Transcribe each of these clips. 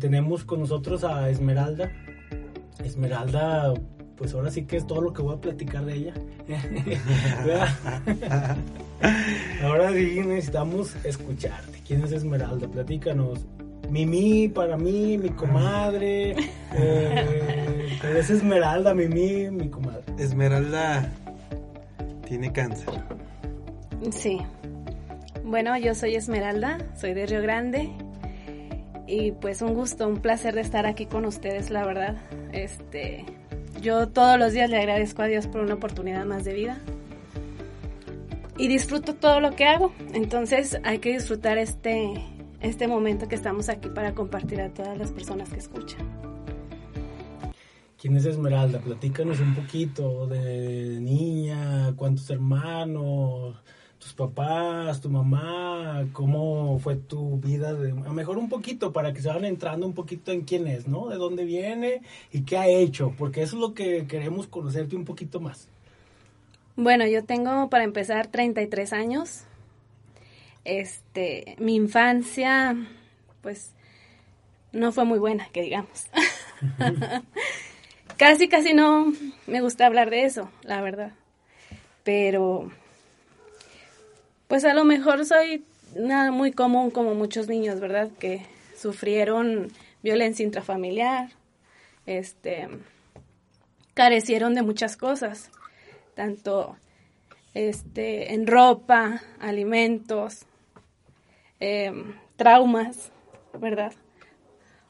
tenemos con nosotros a Esmeralda. Esmeralda, pues ahora sí que es todo lo que voy a platicar de ella. ahora sí necesitamos escucharte. ¿Quién es Esmeralda? Platícanos. Mimi para mí, mi comadre. Eh, es Esmeralda, Mimi, mi comadre. Esmeralda tiene cáncer. Sí. Bueno, yo soy Esmeralda, soy de Río Grande. Y pues un gusto, un placer de estar aquí con ustedes, la verdad. Este, yo todos los días le agradezco a Dios por una oportunidad más de vida. Y disfruto todo lo que hago. Entonces hay que disfrutar este, este momento que estamos aquí para compartir a todas las personas que escuchan. ¿Quién es Esmeralda? Platícanos un poquito de niña, cuántos hermanos, tus papás, tu mamá, cómo fue tu vida, de, a mejor un poquito para que se vayan entrando un poquito en quién es, ¿no? De dónde viene y qué ha hecho, porque eso es lo que queremos conocerte un poquito más. Bueno, yo tengo para empezar 33 años. Este, mi infancia, pues, no fue muy buena, que digamos. casi, casi no me gusta hablar de eso, la verdad. Pero, pues a lo mejor soy nada muy común como muchos niños, ¿verdad? Que sufrieron violencia intrafamiliar, este, carecieron de muchas cosas, tanto este, en ropa, alimentos, Em, traumas, ¿verdad?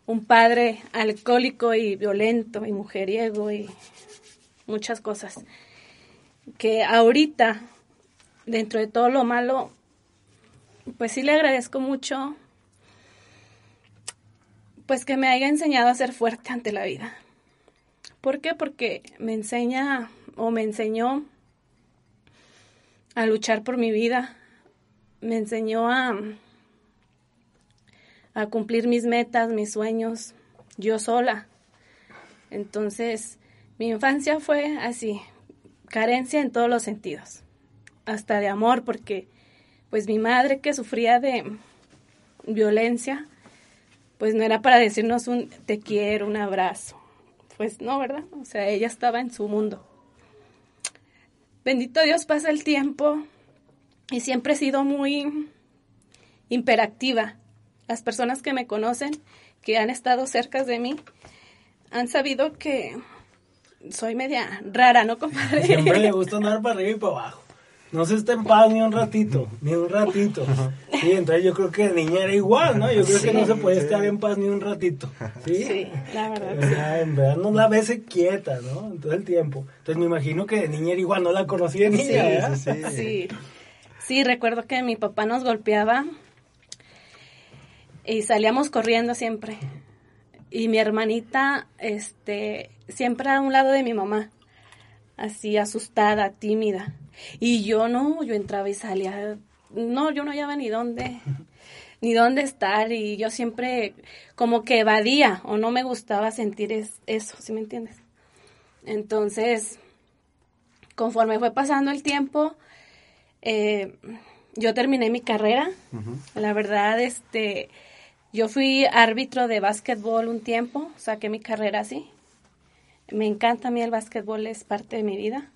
Un padre alcohólico y violento y mujeriego y muchas cosas. Que ahorita, dentro de todo lo malo, pues sí le agradezco mucho, pues que me haya enseñado a ser fuerte ante la vida. ¿Por qué? Porque me enseña o me enseñó a luchar por mi vida, me enseñó a a cumplir mis metas, mis sueños, yo sola. Entonces, mi infancia fue así, carencia en todos los sentidos, hasta de amor, porque pues mi madre que sufría de violencia, pues no era para decirnos un te quiero, un abrazo. Pues no, ¿verdad? O sea, ella estaba en su mundo. Bendito Dios pasa el tiempo y siempre he sido muy imperactiva las personas que me conocen, que han estado cerca de mí, han sabido que soy media rara, ¿no, compadre? Siempre le gusta andar para arriba y para abajo. No se está en paz ni un ratito, ni un ratito. Sí, entonces yo creo que de niña era igual, ¿no? Yo creo que no se puede estar en paz ni un ratito. Sí, sí la verdad. en verdad no la ves quieta, ¿no? En todo el tiempo. Entonces me imagino que de niña era igual, no la conocí de niña, sí, sí, sí. Sí, recuerdo que mi papá nos golpeaba y salíamos corriendo siempre. Y mi hermanita, este, siempre a un lado de mi mamá, así asustada, tímida. Y yo no, yo entraba y salía, no, yo no hallaba ni dónde, ni dónde estar. Y yo siempre como que evadía o no me gustaba sentir eso, ¿sí me entiendes? Entonces, conforme fue pasando el tiempo, eh, yo terminé mi carrera. La verdad, este, yo fui árbitro de básquetbol un tiempo, saqué mi carrera así. Me encanta a mí el básquetbol, es parte de mi vida.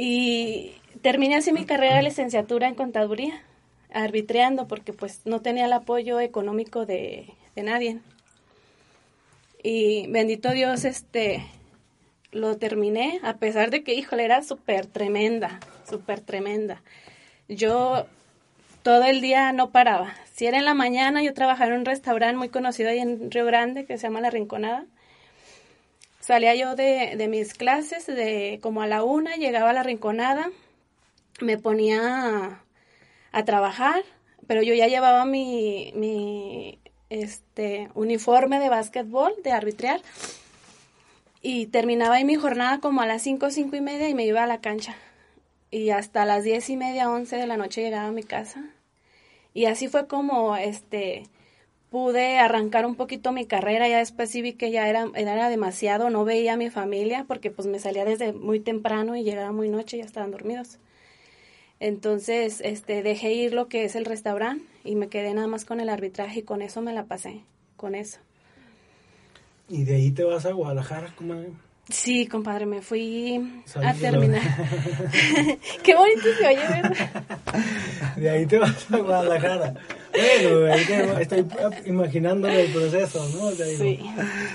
Y terminé así mi carrera de licenciatura en contaduría, arbitreando porque pues no tenía el apoyo económico de, de nadie. Y bendito Dios, este, lo terminé, a pesar de que, híjole, era súper tremenda, súper tremenda. Yo todo el día no paraba. Si era en la mañana, yo trabajaba en un restaurante muy conocido ahí en Río Grande que se llama La Rinconada. Salía yo de, de mis clases de como a la una, llegaba a La Rinconada, me ponía a, trabajar, pero yo ya llevaba mi, mi este, uniforme de básquetbol, de arbitrear, y terminaba ahí mi jornada como a las cinco, cinco y media y me iba a la cancha. Y hasta las diez y media, once de la noche llegaba a mi casa y así fue como este pude arrancar un poquito mi carrera, ya después sí vi que ya era, era demasiado, no veía a mi familia porque pues me salía desde muy temprano y llegaba muy noche y ya estaban dormidos. Entonces, este, dejé ir lo que es el restaurante y me quedé nada más con el arbitraje y con eso me la pasé. con eso. Y de ahí te vas a Guadalajara, comadre. Sí, compadre, me fui a terminar. Qué bonito se oye, ¿verdad? De ahí te vas a Guadalajara. Bueno, estoy imaginando el proceso, ¿no? Sí.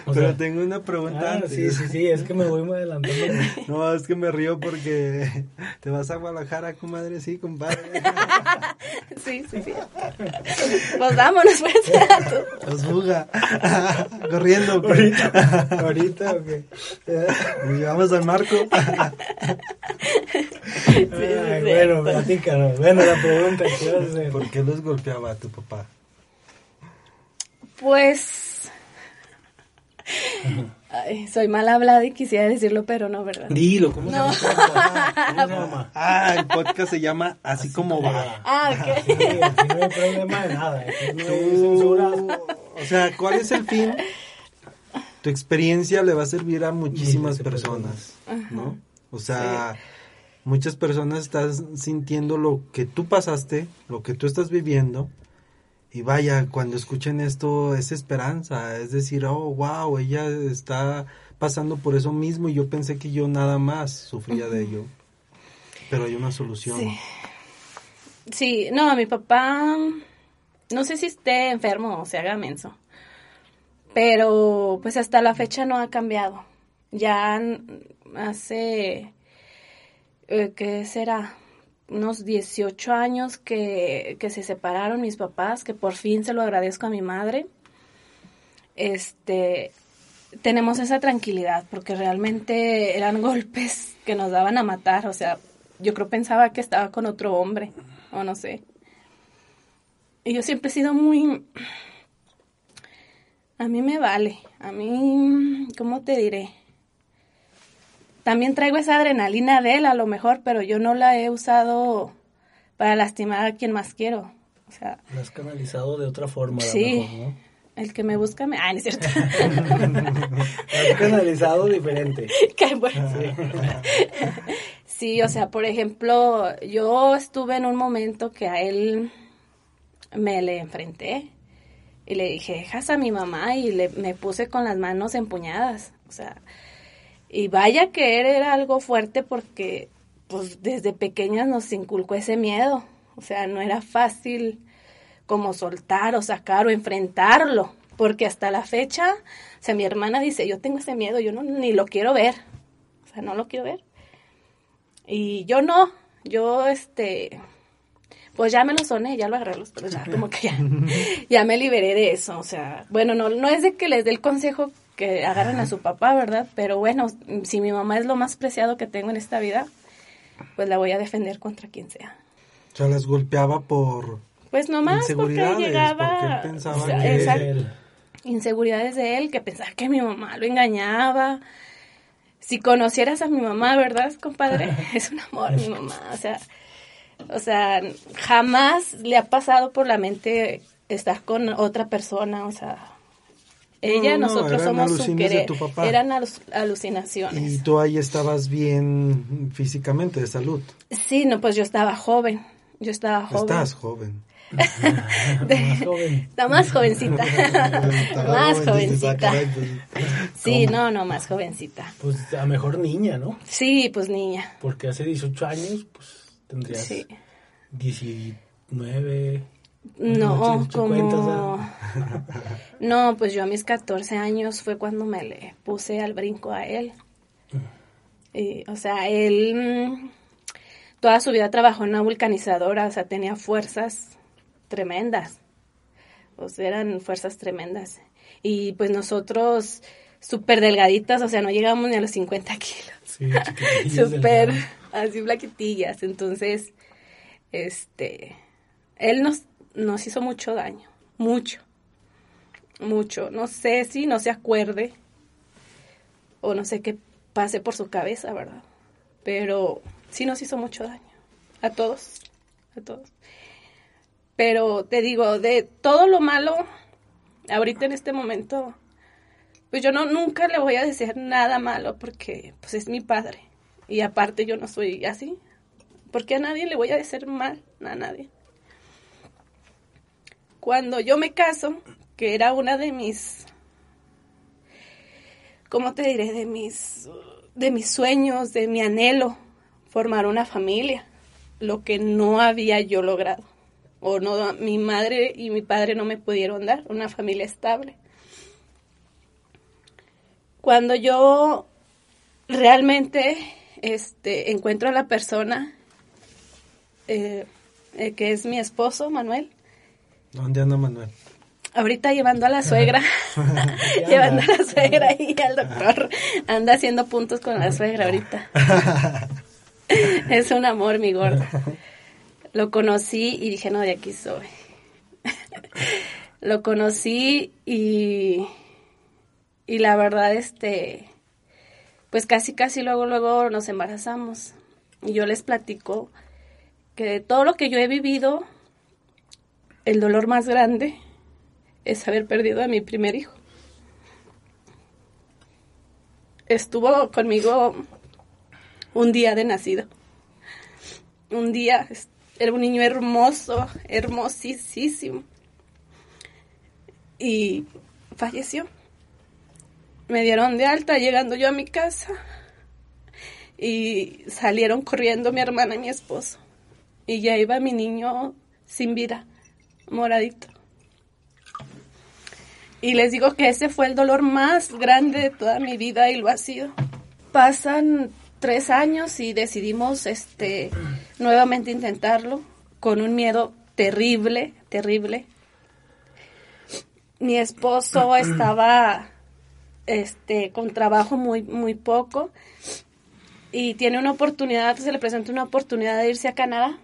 o Pero sea, tengo una pregunta ah, sí, sí, sí, es que me voy muy adelantando. No, es que me río porque te vas a Guadalajara, comadre, sí, compadre. Sí, sí, sí. Pues vámonos, pues. Los fuga. Corriendo. Ahorita, ahorita, ok. Nos llevamos al marco. Ay, bueno, platícanos. Bueno, la pregunta que ibas a hacer. ¿Por qué los golpeaba tu papá? Pues. Ay, soy mal hablada y quisiera decirlo, pero no, ¿verdad? Dilo, ¿cómo No. se llama? ¿Cómo se llama? Ah, el podcast se llama Así, como va. Ah, ok. Sí, aquí no hay problema de nada. No Tú, o sea, ¿cuál es el fin? Tu experiencia le va a servir a muchísimas personas, ¿no? O sea, muchas personas están sintiendo lo que tú pasaste, lo que tú estás viviendo. Y vaya, cuando escuchen esto es esperanza, es decir, oh, wow, ella está pasando por eso mismo y yo pensé que yo nada más sufría de ello. Pero hay una solución. Sí. Sí, no, mi papá, no sé si esté enfermo o se haga menso, pero pues hasta la fecha no ha cambiado. Ya hace, eh, ¿qué será? Unos 18 años que, que se separaron mis papás, que por fin se lo agradezco a mi madre. Este, tenemos esa tranquilidad porque realmente eran golpes que nos daban a matar, o sea, yo creo pensaba que estaba con otro hombre, o no sé. Y yo siempre he sido muy... A mí me vale, a mí, ¿cómo te diré? También traigo esa adrenalina de él a lo mejor, pero yo no la he usado para lastimar a quien más quiero. O sea, Lo has canalizado de otra forma, Sí. mejor, ¿no? el que me busca me... Ay, no es cierto. Has canalizado diferente. Qué bueno. Sí, o sea, por ejemplo, yo estuve en un momento que a él me le enfrenté y le dije, dejas a mi mamá y le, me puse con las manos empuñadas. O sea, y vaya que él era algo fuerte porque pues desde pequeñas nos inculcó ese miedo. O sea, no era fácil como soltar o sacar o enfrentarlo, porque hasta la fecha, o sea, mi hermana dice, yo tengo ese miedo, yo no ni lo quiero ver, o sea, no lo quiero ver. Y yo no, yo este, pues ya me lo soné, ya lo agarré los pelos, ya como que ya, ya me liberé de eso, o sea, bueno, no, no es de que les dé el consejo que agarren a su papá, ¿verdad? Pero bueno, si mi mamá es lo más preciado que tengo en esta vida, pues la voy a defender contra quien sea. O sea, las golpeaba por... Pues nomás porque llegaba... porque pensaba o sea, que- Él- inseguridades de él, que pensaba que mi mamá lo engañaba. Si conocieras a mi mamá, ¿verdad, compadre? Es un amor mi mamá, o sea, o sea, jamás le ha pasado por la mente estar con otra persona, o sea, ella, No, no, nosotros eran somos su de querer, tu papá. eran alus- alucinaciones. Y tú ahí estabas bien físicamente, de salud. Sí, no, pues yo estaba joven, yo estaba joven. Estás joven. más joven. La más jovencita. más jovencita. caray, pues, Sí, no, no, más jovencita. Pues a mejor niña, ¿no? Sí, pues niña. Porque hace 18 años, pues tendrías Sí. 19. No, No, como... No, pues yo a mis 14 años fue cuando me le puse al brinco a él. Y, o sea, él mm, toda su vida trabajó en una vulcanizadora, o sea, tenía fuerzas tremendas. O sea, eran fuerzas tremendas. Y pues nosotros súper delgaditas, o sea, no llegamos ni a los 50 kilos. Sí, súper así blaquitillas. Entonces, este, él nos, nos hizo mucho daño, mucho, mucho. No sé si no se acuerde o no sé qué pase por su cabeza, ¿verdad? Pero sí nos hizo mucho daño, a todos, a todos. Pero te digo, de todo lo malo, ahorita en este momento, pues yo no nunca le voy a decir nada malo porque pues es mi padre. Y aparte yo no soy así. Porque a nadie le voy a decir mal, a nadie. Cuando yo me caso, que era una de mis, ¿cómo te diré? De mis, de mis sueños, de mi anhelo, formar una familia, lo que no había yo logrado, o no, mi madre y mi padre no me pudieron dar, una familia estable. Cuando yo realmente este, encuentro a la persona eh, eh, que es mi esposo, Manuel. ¿Dónde anda Manuel? Ahorita llevando a la suegra, llevando a la suegra y al doctor. Anda haciendo puntos con la suegra ahorita. es un amor, mi gordo. Lo conocí y dije, no, de aquí soy. Lo conocí y, y la verdad, este, pues casi, casi luego, luego nos embarazamos. Y yo les platico que de todo lo que yo he vivido, el dolor más grande es haber perdido a mi primer hijo. Estuvo conmigo un día de nacido. Un día, era un niño hermoso, hermosísimo. Y falleció me dieron de alta llegando yo a mi casa y salieron corriendo mi hermana y mi esposo. Y ya iba mi niño sin vida, moradito. Y les digo que ese fue el dolor más grande de toda mi vida y lo ha sido. Pasan tres años y decidimos este nuevamente intentarlo con un miedo terrible, terrible. Mi esposo estaba este, con trabajo muy, muy poco y tiene una oportunidad, se le presenta una oportunidad de irse a Canadá.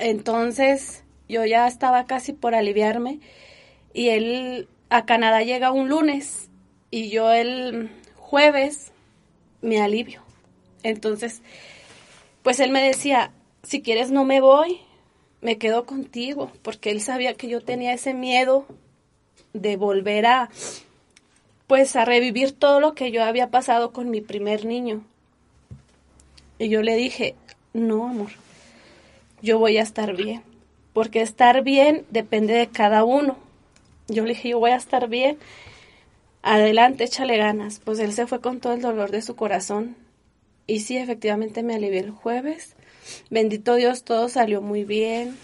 Entonces yo ya estaba casi por aliviarme y él a Canadá llega un lunes y yo el jueves me alivio. Entonces, pues él me decía, si quieres no me voy, me quedo contigo, porque él sabía que yo tenía ese miedo de volver a, pues a revivir todo lo que yo había pasado con mi primer niño. Y yo le dije, no, amor, yo voy a estar bien, porque estar bien depende de cada uno. Yo le dije, yo voy a estar bien, adelante, échale ganas. Pues él se fue con todo el dolor de su corazón. Y sí, efectivamente me alivié el jueves. Bendito Dios, todo salió muy bien.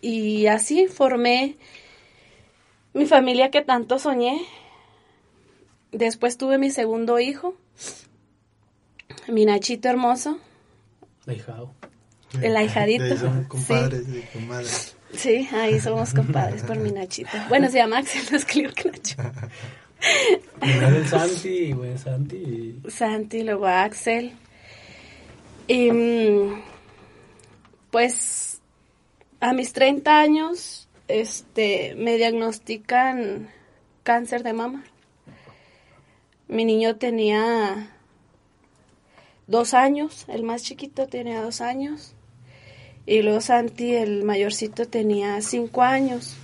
Y así formé mi familia que tanto soñé. Después tuve mi segundo hijo, mi Nachito hermoso. El ahijadito. Somos compadres sí. comadres. Sí, ahí somos compadres por mi Nachito. Bueno, se llama Axel, no es que Nacho. Primero el Santi, güey, Santi. Santi, luego Axel. Y mm, pues a mis 30 años este, me diagnostican cáncer de mama. Mi niño tenía dos años, el más chiquito tenía dos años. Y luego Santi, el mayorcito, tenía cinco años.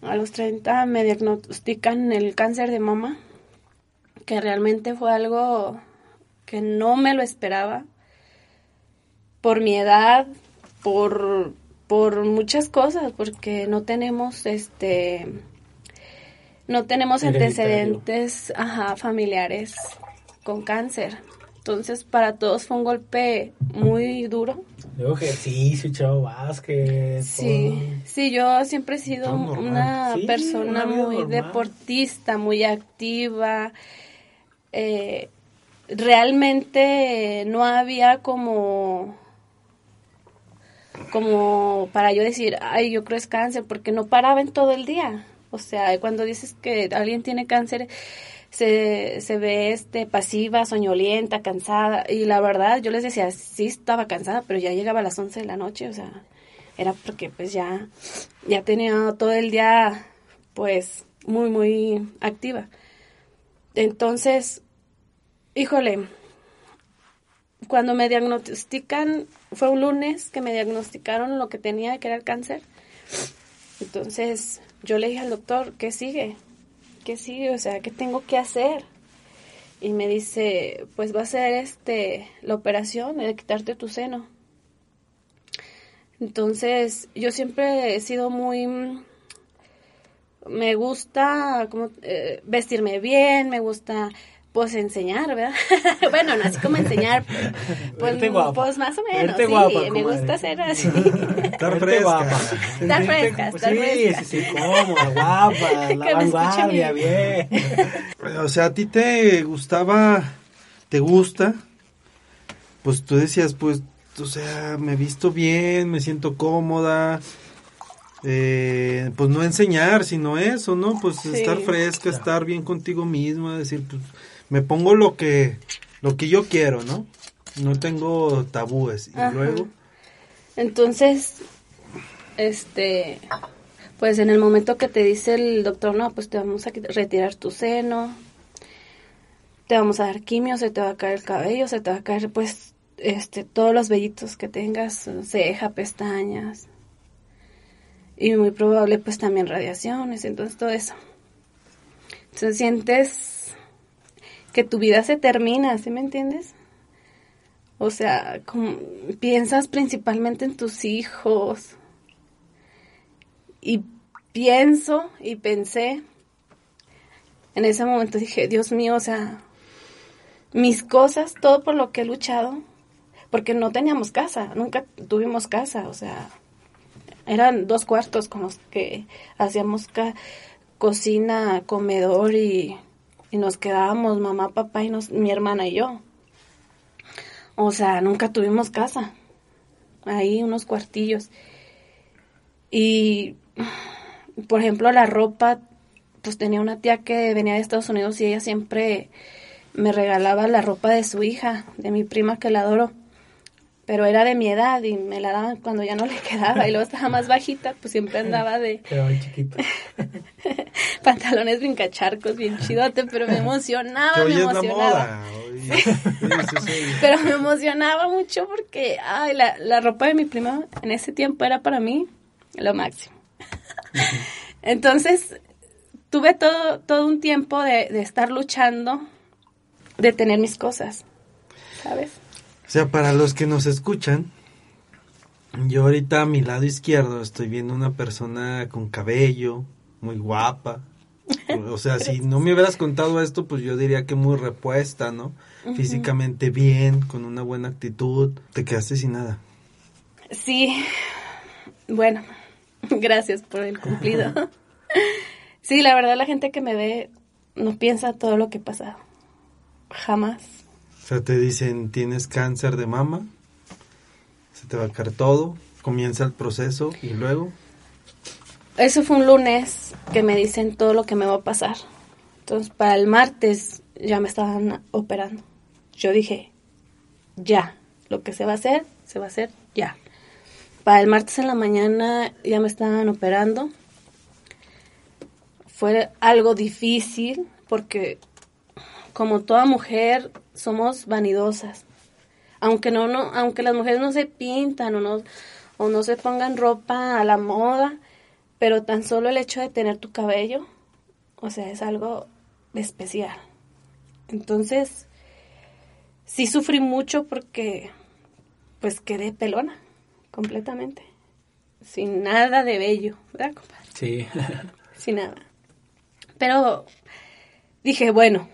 A los 30 me diagnostican el cáncer de mama, que realmente fue algo que no me lo esperaba. Por mi edad, por, por muchas cosas, porque no tenemos este no tenemos antecedentes ajá, familiares con cáncer. Entonces, para todos fue un golpe muy duro. Yo ejercicio, chavo básquet. Sí, sí, yo siempre he sido una persona muy deportista, muy activa. Eh, realmente no había como como para yo decir, ay, yo creo es cáncer, porque no paraba en todo el día. O sea, cuando dices que alguien tiene cáncer, se, se ve este pasiva, soñolienta, cansada. Y la verdad, yo les decía, sí estaba cansada, pero ya llegaba a las 11 de la noche, o sea, era porque pues ya, ya tenía todo el día, pues, muy, muy activa. Entonces, híjole, cuando me diagnostican, fue un lunes que me diagnosticaron lo que tenía, que era el cáncer. Entonces, yo le dije al doctor, ¿qué sigue? ¿Qué sigue? O sea, ¿qué tengo que hacer? Y me dice, pues va a ser este la operación de quitarte tu seno. Entonces, yo siempre he sido muy... Me gusta como, eh, vestirme bien, me gusta pues enseñar, ¿verdad? bueno, no así como enseñar, pues, pues, más o menos, sí, me gusta ser así. estar fresca. Estar fresca, estar sí, fresca. Sí, sí, cómoda, guapa, la vanguardia, bien. O sea, a ti te gustaba, te gusta, pues tú decías, pues, o sea, me he visto bien, me siento cómoda, eh, pues no enseñar, sino eso, ¿no? Pues Sí. estar fresca, estar bien contigo misma, decir, pues me pongo lo que lo que yo quiero, ¿no? No tengo tabúes. Y Ajá. luego, Entonces, este, pues en el momento que te dice el doctor, no, pues te vamos a retirar tu seno, te vamos a dar quimio, se te va a caer el cabello, se te va a caer, pues, este, todos los vellitos que tengas, ceja, pestañas, y muy probable, pues, también radiaciones, entonces todo eso. Entonces sientes que tu vida se termina, ¿sí me entiendes? O sea, piensas principalmente en tus hijos. Y pienso y pensé, en ese momento dije, Dios mío, o sea, mis cosas, todo por lo que he luchado, porque no teníamos casa, nunca tuvimos casa, o sea, eran dos cuartos con los que hacíamos cocina, comedor y, y nos quedábamos mamá, papá y nos, mi hermana y yo. O sea, nunca tuvimos casa. Ahí unos cuartillos. Y, por ejemplo, la ropa, pues tenía una tía que venía de Estados Unidos y ella siempre me regalaba la ropa de su hija, de mi prima que la adoro. Pero era de mi edad y me la daban cuando ya no le quedaba y luego estaba más bajita, pues siempre andaba de Pero muy chiquito. pantalones brincacharcos bien chidote, pero me emocionaba, que hoy me es la emocionaba. moda. hoy-. Pero me emocionaba mucho porque ay, la, la ropa de mi prima en ese tiempo era para mí lo máximo. Entonces, tuve todo, todo un tiempo de, de estar luchando, de tener mis cosas, ¿sabes? O sea, para los que nos escuchan, yo ahorita a mi lado izquierdo estoy viendo una persona con cabello, muy guapa. O sea, si no me hubieras contado esto, pues yo diría que muy repuesta, ¿no? Físicamente bien, con una buena actitud. Te quedaste sin nada. Sí, bueno, gracias por el cumplido. Sí, la verdad la gente que me ve no piensa todo lo que he pasado. Jamás. O sea, te dicen, tienes cáncer de mama, se te va a caer todo, comienza el proceso y luego... Eso fue un lunes que me dicen todo lo que me va a pasar. Entonces, para el martes ya me estaban operando. Yo dije, ya, lo que se va a hacer, se va a hacer ya. Para el martes en la mañana ya me estaban operando. Fue algo difícil porque como toda mujer somos vanidosas. Aunque no, no, aunque las mujeres no se pintan o no, o no se pongan ropa a la moda, pero tan solo el hecho de tener tu cabello, o sea, es algo especial. Entonces, sí sufrí mucho porque, pues quedé pelona, completamente, sin nada de bello, ¿verdad, compadre? Sí. Sin nada. Pero dije, bueno,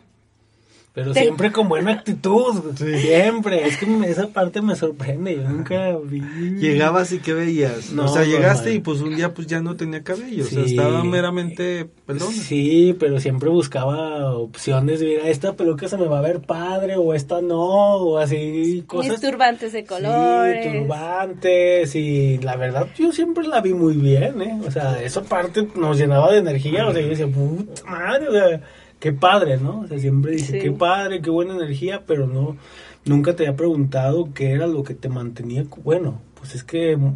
Pero Te- siempre con buena actitud. Siempre. Es que esa parte me sorprende. Yo nunca vi. Llegabas y ¿qué veías? No, o sea, llegaste normal. y pues un día pues ya no tenía cabello, o sea, Sí. estaba meramente pelona. Sí, pero siempre buscaba opciones de mira, esta peluca se me va a ver padre o esta no, o así cosas. mis turbantes de colores. Sí, turbantes y la verdad yo siempre la vi muy bien, ¿eh? O sea, esa parte nos llenaba de energía, o sea, yo decía, puta madre, o sea, qué padre, ¿no? O sea, siempre dice, Sí. qué padre, qué buena energía, pero no, nunca te había preguntado qué era lo que te mantenía, bueno, pues es que mm,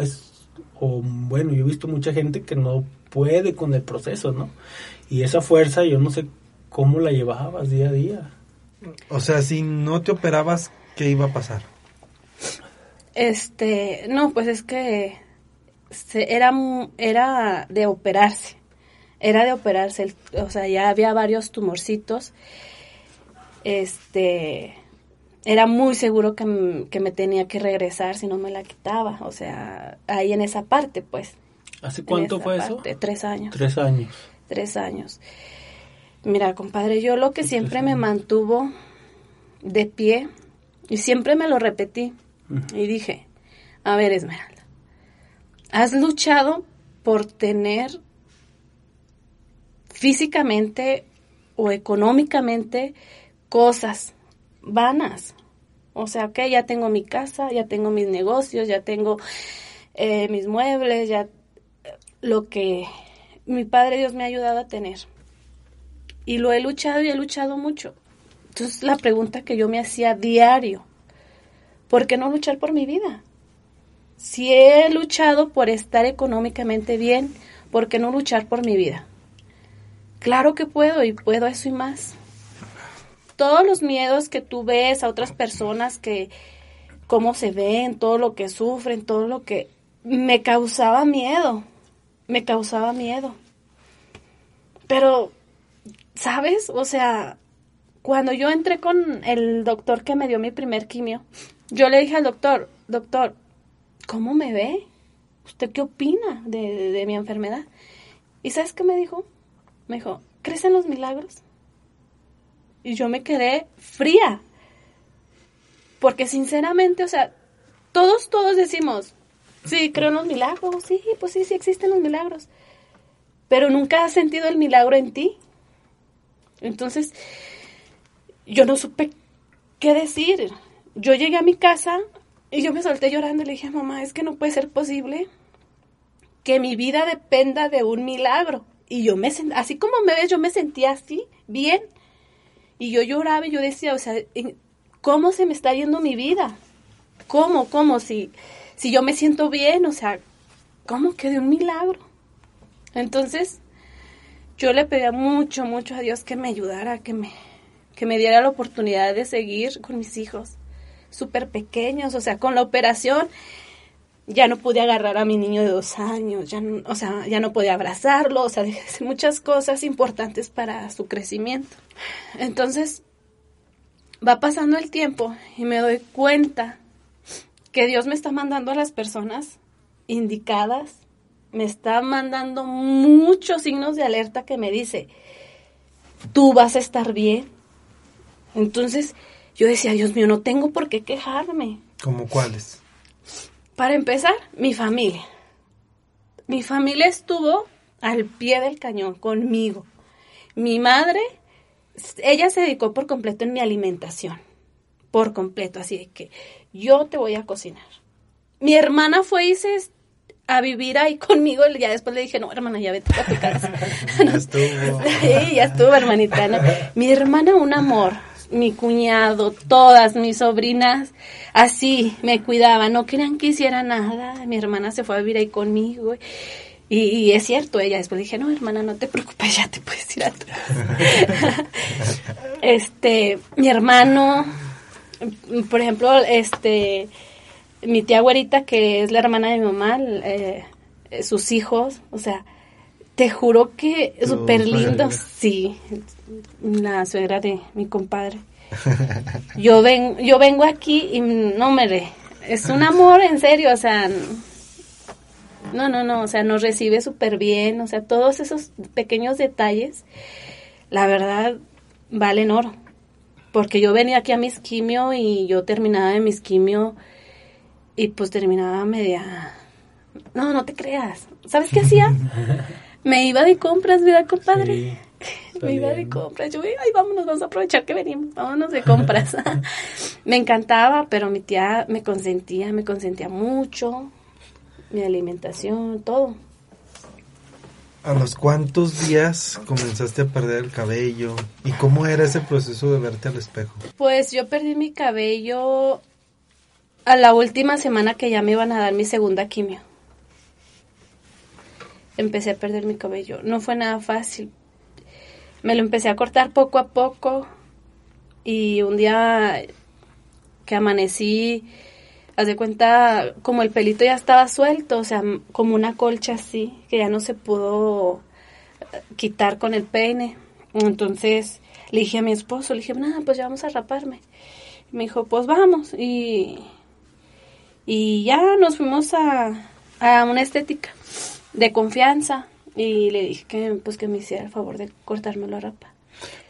es, o bueno, yo he visto mucha gente que no puede con el proceso, ¿no? Y esa fuerza yo no sé cómo la llevabas día a día. O sea, si no te operabas, ¿qué iba a pasar? Este, no, pues es que se- era, mu- era de operarse. Era de operarse. el- o sea, ya había varios tumorcitos. Este, era muy seguro que, que me tenía que regresar si no me la quitaba. O sea, ahí en esa parte, pues. ¿Hace cuánto fue eso? parte, Tres años. Tres años. Tres años. Mira, compadre, yo lo que siempre me mantuvo de pie y siempre me lo repetí y dije, a ver, Esmeralda, has luchado por tener físicamente o económicamente cosas vanas. O sea, que ya tengo mi casa, ya tengo mis negocios, ya tengo eh, mis muebles, ya lo que mi Padre Dios me ha ayudado a tener. Y lo he luchado y he luchado mucho. Entonces la pregunta que yo me hacía diario, ¿por qué no luchar por mi vida? Si he luchado por estar económicamente bien, ¿por qué no luchar por mi vida? Claro que puedo y puedo eso y más. Todos los miedos que tú ves a otras personas que cómo se ven, todo lo que sufren, todo lo que me causaba miedo, me causaba miedo. Pero, ¿sabes? O sea, cuando yo entré con el doctor que me dio mi primer quimio, yo le dije al doctor, doctor, ¿cómo me ve? ¿Usted qué opina de, mi enfermedad? ¿Y sabes qué me dijo? Me dijo, ¿crees en los milagros? Y yo me quedé fría. Porque sinceramente, o sea, todos, todos decimos, sí, creo en los milagros, sí, pues sí, sí existen los milagros. Pero nunca has sentido el milagro en ti. Entonces, yo no supe qué decir. Yo llegué a mi casa y yo me solté llorando y le dije, mamá, es que no puede ser posible que mi vida dependa de un milagro. Y yo me sent- así como me ves, yo me sentía así, bien. Y yo lloraba y yo decía, o sea, ¿cómo se me está yendo mi vida? ¿Cómo, cómo? Si, si yo me siento bien, o sea, ¿cómo que de un milagro? Entonces, yo le pedía mucho, mucho a Dios que me ayudara, que me, que me diera la oportunidad de seguir con mis hijos, súper pequeños, o sea, con la operación ya no pude agarrar a mi niño de dos años, ya no, o sea, ya no podía abrazarlo, o sea, muchas cosas importantes para su crecimiento. Entonces, va pasando el tiempo y me doy cuenta que Dios me está mandando a las personas indicadas, me está mandando muchos signos de alerta que me dice, tú vas a estar bien. Entonces, yo decía, Dios mío, no tengo por qué quejarme. ¿Como cuáles? Para empezar, mi familia. Mi familia estuvo al pie del cañón conmigo. Mi madre, ella se dedicó por completo en mi alimentación. Por completo, así de que yo te voy a cocinar. Mi hermana fue y se a vivir ahí conmigo. Ya después le dije, no, hermana, ya vete a tu casa. Ya estuvo. Sí, ya estuvo, hermanita. ¿no? Mi hermana, un amor. Mi cuñado, todas mis sobrinas, así me cuidaban. No querían que hiciera nada. Mi hermana se fue a vivir ahí conmigo. Y, es cierto, ella después dije, no, hermana, no te preocupes, ya te puedes ir a tu casa. este, mi hermano, por ejemplo, este, mi tía güerita, que es la hermana de mi mamá, eh, sus hijos, o sea, te juro que súper lindo, sí, la suegra de mi compadre. Yo ven, yo vengo aquí y no me re, es un amor en serio, o sea, no, no, no, o sea, nos recibe súper bien, o sea, todos esos pequeños detalles, la verdad, valen oro. Porque yo venía aquí a mis quimio y yo terminaba de mis quimio y pues terminaba media... No, no te creas. ¿Sabes qué hacía? Me iba de compras, ¿verdad, compadre? Sí, Me iba de compras. Yo, ay, vámonos, vamos a aprovechar que venimos, vámonos de compras. me encantaba, pero mi tía me consentía, me consentía mucho. Mi alimentación, todo. ¿A los cuántos días comenzaste a perder el cabello? ¿Y cómo era ese proceso de verte al espejo? Pues yo perdí mi cabello a la última semana que ya me iban a dar mi segunda quimio. Empecé a perder mi cabello. No fue nada fácil. Me lo empecé a cortar poco a poco y un día que amanecí, haz de cuenta, como el pelito ya estaba suelto, o sea, como una colcha así, que ya no se pudo quitar con el peine. Entonces le dije a mi esposo, le dije, nada, pues ya vamos a raparme. Me dijo, pues vamos. Y, y ya nos fuimos a, a una estética de confianza. Y le dije que, pues, que me hiciera el favor de cortarme la ropa.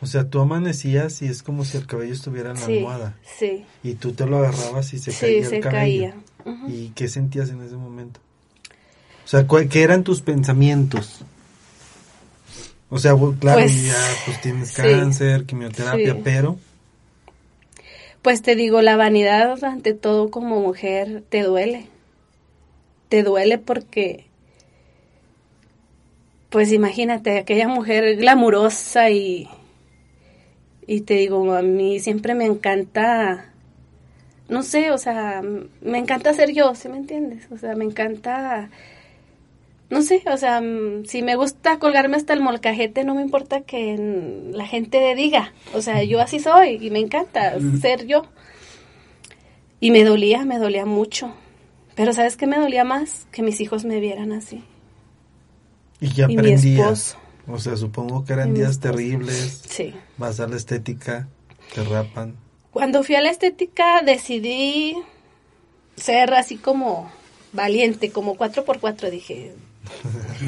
O sea, tú amanecías y es como si el cabello estuviera en la Sí, almohada. sí. Y tú te lo agarrabas y se Sí, caía se el cabello. caía. ¿Y qué sentías en ese momento? O sea, ¿cuál- ¿qué eran tus pensamientos? O sea, claro, Pues, ya pues tienes sí. cáncer, quimioterapia, pero Pues te digo, la vanidad ante todo como mujer te duele. Te duele porque, pues imagínate, aquella mujer glamurosa y, y te digo, a mí siempre me encanta, no sé, o sea, me encanta ser yo, ¿sí me entiendes? O sea, me encanta, no sé, o sea, si me gusta colgarme hasta el molcajete, no me importa que la gente diga, o sea, yo así soy y me encanta ser yo. Y me dolía, me dolía mucho. Pero ¿sabes qué me dolía más? Que mis hijos me vieran así. Y ya Y mi aprendías. O sea, supongo que eran días terribles. Sí. Vas a la estética, te rapan. Cuando fui a la estética decidí ser así como valiente, como 4x4, dije.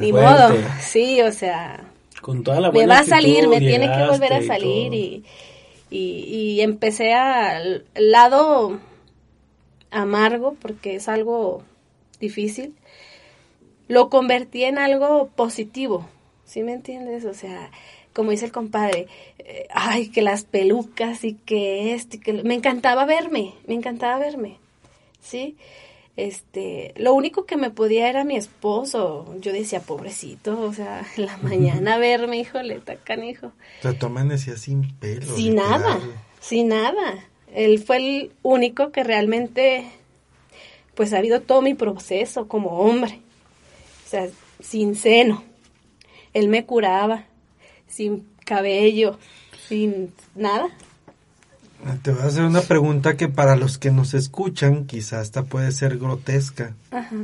Ni Fuerte. modo. Sí, o sea, Con toda la me buena va a salir, me tiene que volver a salir y, y, y empecé al lado amargo porque es algo difícil. Lo convertí en algo positivo, ¿sí me entiendes? O sea, como dice el compadre, eh, ay, que las pelucas y que esto y que lo- me encantaba verme, me encantaba verme, ¿sí? Este, lo único que me podía era mi esposo. Yo decía, pobrecito, o sea, en la mañana verme, híjole, está canijo. O sea, tú amanecías sin pelo. Sin nada, sin nada. Él fue el único que realmente, pues ha habido todo mi proceso como hombre. O sea, sin seno. Él me curaba, sin cabello, sin nada. Te voy a hacer una pregunta que para los que nos escuchan quizás hasta puede ser grotesca, Ajá.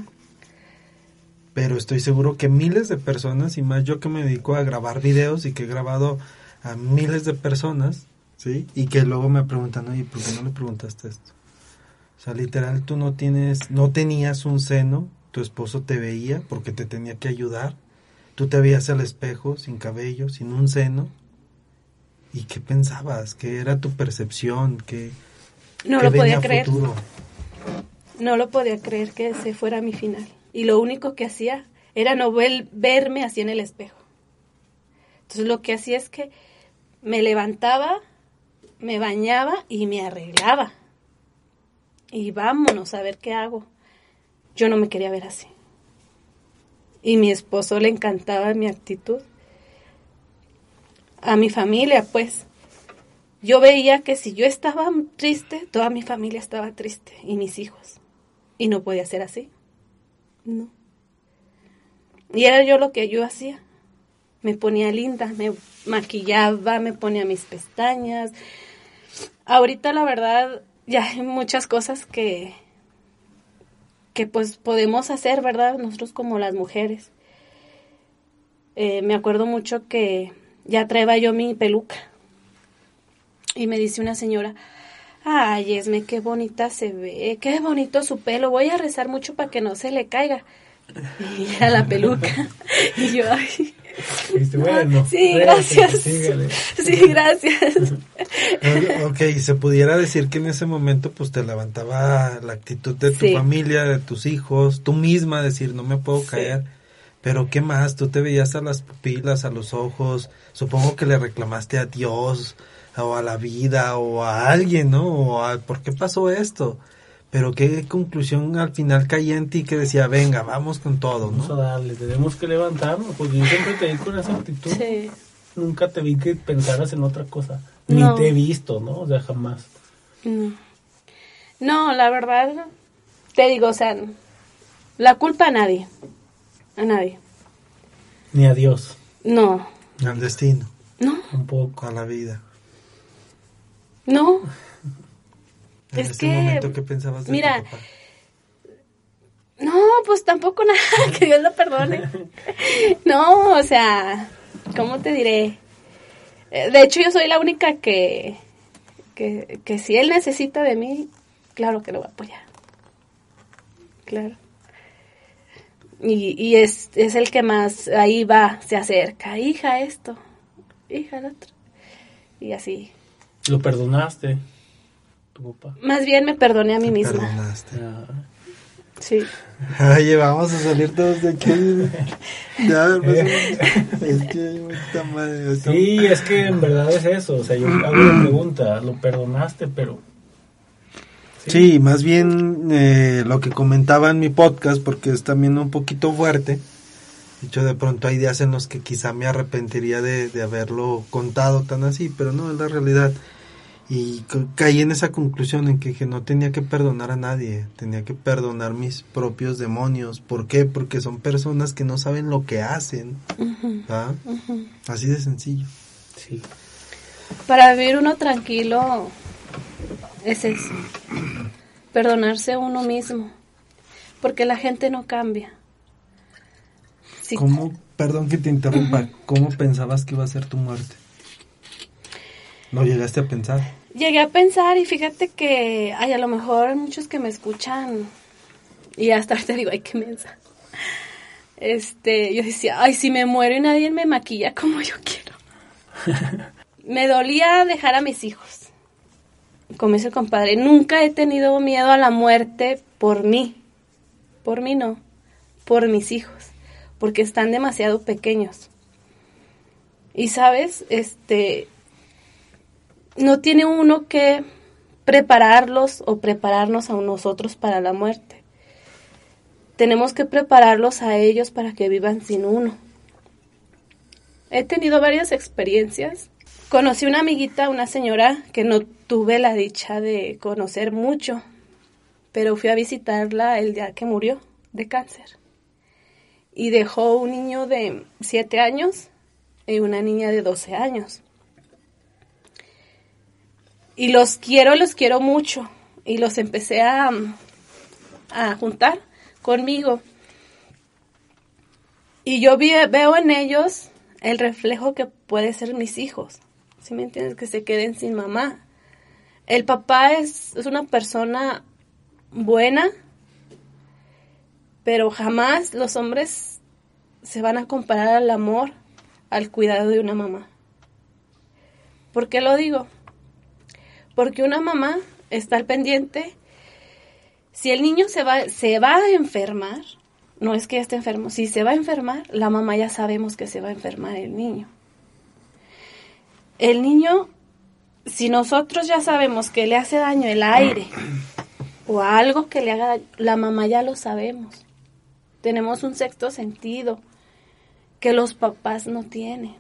pero estoy seguro que miles de personas, y más yo que me dedico a grabar videos y que he grabado a miles de personas, ¿sí? Y que luego me preguntan, oye, ¿por qué no le preguntaste esto? O sea, literal, tú no tienes, no tenías un seno, tu esposo te veía porque te tenía que ayudar, tú te veías al espejo sin cabello, sin un seno, ¿y qué pensabas? ¿Qué era tu percepción? ¿Qué, No qué lo podía creer. futuro? No lo podía creer que ese fuera mi final. Y lo único que hacía era no ver- verme así en el espejo. Entonces lo que hacía es que me levantaba, me bañaba y me arreglaba. Y vámonos a ver qué hago. Yo no me quería ver así. Y mi esposo le encantaba mi actitud. A mi familia, pues. Yo veía que si yo estaba triste, toda mi familia estaba triste y mis hijos. Y no podía ser así. No. Y era yo lo que yo hacía. Me ponía linda, me maquillaba, me ponía mis pestañas. Ahorita la verdad ya hay muchas cosas que que pues podemos hacer, ¿verdad? Nosotros como las mujeres. Eh, me acuerdo mucho que ya traía yo mi peluca. Y me dice una señora, ay, Esme, qué bonita se ve, qué bonito su pelo, voy a rezar mucho para que no se le caiga. Y era la peluca. Y yo, ay, Dijiste, bueno, sí, gracias. sígale. Sí, gracias. Ok, se pudiera decir que en ese momento pues te levantaba la actitud de tu Sí. familia, de tus hijos, tú misma decir no me puedo Sí. caer, pero ¿qué más? Tú te veías a las pupilas, a los ojos, supongo que le reclamaste a Dios o a la vida o a alguien, ¿no? O a ¿por qué pasó esto? Pero qué conclusión al final caía en ti que decía, venga, vamos con todo, Vamos a ¿no? darle, tenemos que levantarnos, porque yo siempre te vi con esa actitud. Sí. Nunca te vi que pensaras en otra cosa. No. Ni te he visto, ¿no? O sea, jamás. No. No, la verdad, te digo, o sea, la culpa a nadie. A nadie. Ni a Dios, No, Al destino, no, un poco. a la vida. no. En Es ese que, momento, ¿qué pensabas de tu mira, papá? No, pues tampoco nada, que Dios lo perdone. No, o sea, ¿cómo te diré? Eh, De hecho, yo soy la única que, que, que si él necesita de mí, claro que lo voy a apoyar. Claro. Y, y es, es el que más ahí va, se acerca, hija esto, hija el otro. Y así. ¿Lo perdonaste? Tu papá. Más bien me perdoné a mí misma. Perdonaste. Ah, Sí. Oye, vamos a salir todos de aquí. Ya, pues, es que madre, Sí, es que en verdad es eso. O sea, yo hago la pregunta, lo perdonaste, pero... Sí, más bien eh, lo que comentaba en mi podcast, porque es también un poquito fuerte. De hecho, de pronto hay días en los que quizá me arrepentiría de, de haberlo contado tan así, pero no, es la realidad. Y ca- caí en esa conclusión en que, que no tenía que perdonar a nadie, tenía que perdonar mis propios demonios. ¿Por qué? Porque son personas que no saben lo que hacen. Así de sencillo. Sí. Para vivir uno tranquilo es eso. Perdonarse a uno mismo. Porque la gente no cambia. Sí, ¿Cómo, perdón que te interrumpa, cómo pensabas que iba a ser tu muerte? ¿No llegaste a pensar? Llegué a pensar y fíjate que hay a lo mejor muchos que me escuchan y hasta ahorita digo, ay, qué mensa. Este, yo decía, ay, si me muero y nadie me maquilla como yo quiero. me dolía dejar a mis hijos. Como dice el compadre, nunca he tenido miedo a la muerte por mí. Por mí no, por mis hijos, porque están demasiado pequeños. Y sabes, este, no tiene uno que prepararlos o prepararnos a nosotros para la muerte. Tenemos que prepararlos a ellos para que vivan sin uno. He tenido varias experiencias. Conocí una amiguita, una señora que no tuve la dicha de conocer mucho, pero fui a visitarla el día que murió de cáncer. Y dejó un niño de 7 años y una niña de 12 años. Y los quiero, los quiero mucho. Y los empecé a, a juntar conmigo. Y yo veo en ellos el reflejo que puede ser mis hijos. ¿Sí me entiendes? Que se queden sin mamá. El papá es, es una persona buena, pero jamás los hombres se van a comparar al amor, al cuidado de una mamá. ¿Por qué lo digo? Porque una mamá está al pendiente. Si el niño se va, se va a enfermar, no es que esté enfermo, si se va a enfermar, la mamá ya sabemos que se va a enfermar el niño. El niño, si nosotros ya sabemos que le hace daño el aire o algo que le haga daño, la mamá ya lo sabemos. Tenemos un sexto sentido que los papás no tienen.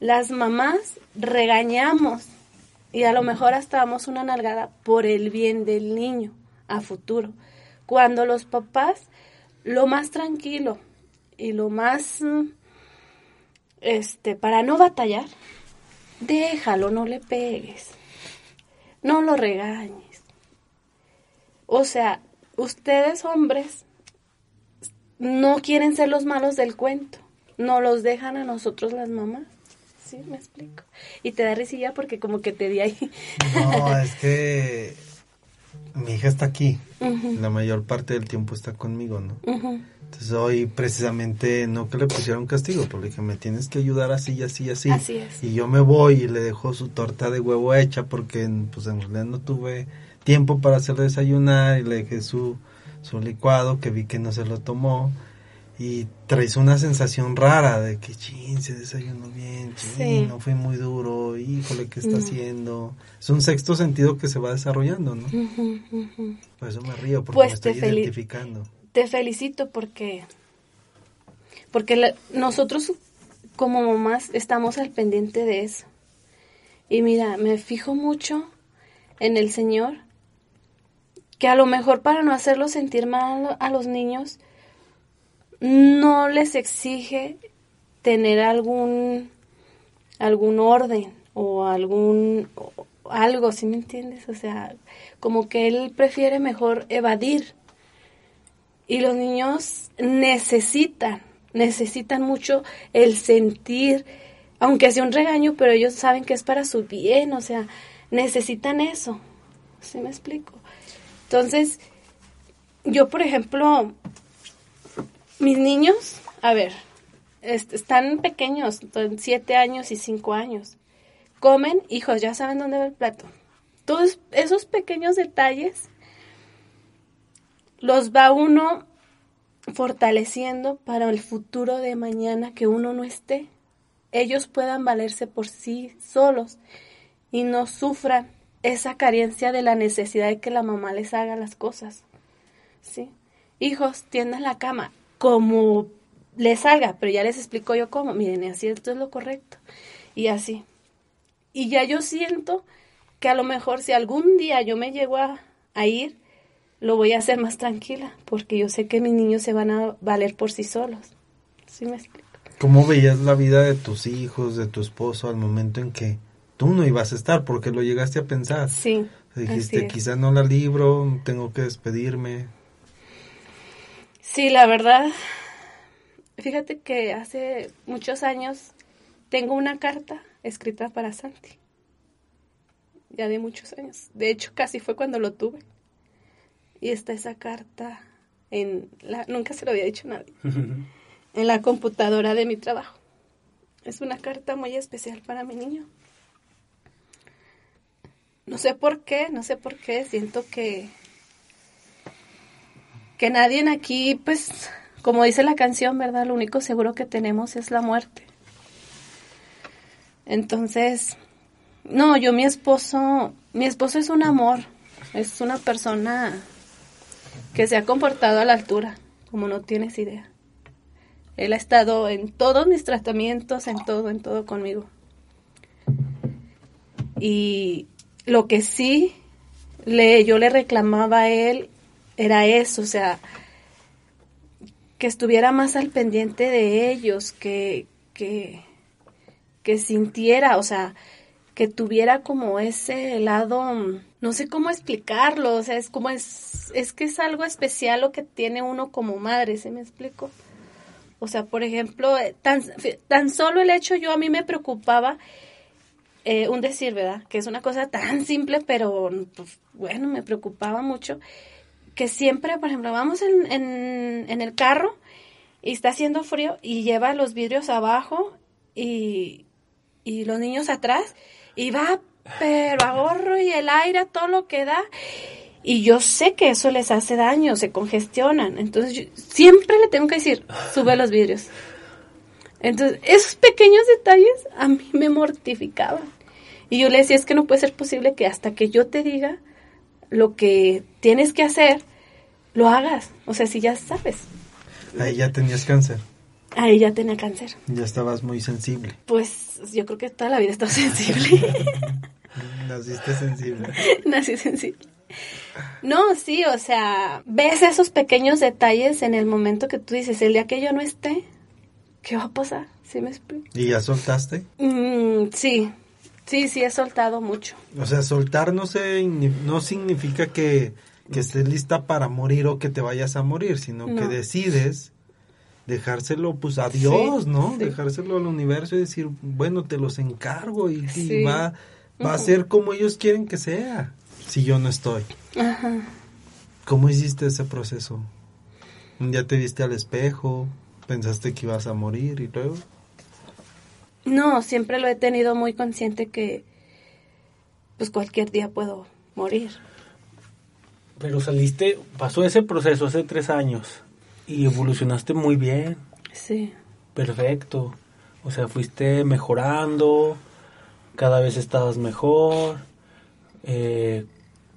Las mamás regañamos y a lo mejor hasta damos una nalgada por el bien del niño a futuro. Cuando los papás, lo más tranquilo y lo más, mm, este, para no batallar, déjalo, no le pegues, no lo regañes. O sea, ustedes hombres no quieren ser los malos del cuento, no los dejan a nosotros las mamás. ¿Sí? ¿Me explico? Y te da risilla porque como que te di ahí. No, es que mi hija está aquí. La mayor parte del tiempo está conmigo, ¿no? Entonces hoy precisamente no que le pusieron castigo, pero le dije, me tienes que ayudar así, así, así. Así es. Y yo me voy y le dejo su torta de huevo hecha porque pues en realidad no tuve tiempo para hacerle desayunar y le dejé su, su licuado que vi que no se lo tomó. Y traes una sensación rara de que, chin, se desayunó bien, chin, Sí. no fue muy duro, híjole, ¿qué está No. haciendo? Es un sexto sentido que se va desarrollando, ¿no? Por eso me río, porque Pues me estoy identificando. Te felicito porque porque la- nosotros como mamás estamos al pendiente de eso. Y mira, me fijo mucho en el Señor que a lo mejor para no hacerlo sentir mal a los niños no les exige tener algún algún orden o algún o algo, ¿sí me entiendes? O sea, como que él prefiere mejor evadir. Y los niños necesitan, necesitan mucho el sentir, aunque sea un regaño, pero ellos saben que es para su bien, o sea, necesitan eso. ¿Sí me explico? Entonces, yo, por ejemplo, mis niños, a ver, están pequeños, siete años y cinco años. Comen, hijos, ya saben dónde va el plato. Todos esos pequeños detalles los va uno fortaleciendo para el futuro de mañana que uno no esté. Ellos puedan valerse por sí solos y no sufran esa carencia de la necesidad de que la mamá les haga las cosas. ¿Sí? Hijos, tiendan la cama como les haga, pero ya les explico yo cómo. Miren, así esto es lo correcto. Y así. Y ya yo siento que a lo mejor si algún día yo me llego a, a ir, lo voy a hacer más tranquila, porque yo sé que mis niños se van a valer por sí solos. ¿Sí me explico? ¿Cómo veías la vida de tus hijos, de tu esposo al momento en que tú no ibas a estar? Porque lo llegaste a pensar. Sí. Dijiste, quizá no la libro, tengo que despedirme. Sí, la verdad, fíjate que hace muchos años tengo una carta escrita para Santi. Ya de muchos años. De hecho, casi fue cuando lo tuve. Y está esa carta en la, nunca se lo había dicho a nadie, en la computadora de mi trabajo. Es una carta muy especial para mi niño. No sé por qué, no sé por qué, siento que que nadie aquí, pues, como dice la canción, ¿verdad? Lo único seguro que tenemos es la muerte. Entonces, no, yo mi esposo, mi esposo es un amor, es una persona que se ha comportado a la altura, como no tienes idea. Él ha estado en todos mis tratamientos, en todo, en todo conmigo. Y lo que sí le, yo le reclamaba a él era eso, o sea, que estuviera más al pendiente de ellos, que, que, que sintiera, o sea, que tuviera como ese lado, no sé cómo explicarlo, o sea, es como es, es que es algo especial lo que tiene uno como madre, ¿se me explico? O sea, por ejemplo, eh, tan, tan solo el hecho yo a mí me preocupaba, eh, un decir, ¿verdad? Que es una cosa tan simple, pero pues, bueno, me preocupaba mucho, que siempre, por ejemplo, vamos en, en, el carro y está haciendo frío y lleva los vidrios abajo y, y los niños atrás y va, pero ahorro y el aire, todo lo que da. Y yo sé que eso les hace daño, se congestionan. Entonces, siempre le tengo que decir, sube los vidrios. Entonces, esos pequeños detalles a mí me mortificaban. Y yo le decía, es que no puede ser posible que hasta que yo te diga lo que tienes que hacer, lo hagas. O sea, si ya sabes. Ahí ya tenías cáncer. Ahí ya tenía cáncer. Ya estabas muy sensible. Pues yo creo que toda la vida he estado sensible. Naciste sensible. Nací sensible. No, sí, o sea, ves esos pequeños detalles en el momento que tú dices, el día que yo no esté, ¿qué va a pasar? ¿Sí me explico? ¿Y ya soltaste? Mm, sí, sí, sí he soltado mucho. O sea, soltar no, se, no significa que, que estés lista para morir o que te vayas a morir, sino que decides dejárselo pues a Dios, ¿no? Dejárselo al universo y decir, bueno, te los encargo y, va, va a ser como ellos quieren que sea, si yo no estoy. Ajá. ¿Cómo hiciste ese proceso? Un día te viste al espejo, pensaste que ibas a morir y luego... No, siempre lo he tenido muy consciente que pues cualquier día puedo morir. Pero saliste, pasó ese proceso hace tres años y evolucionaste muy bien. Sí. Perfecto. O sea, fuiste mejorando, cada vez estabas mejor, eh,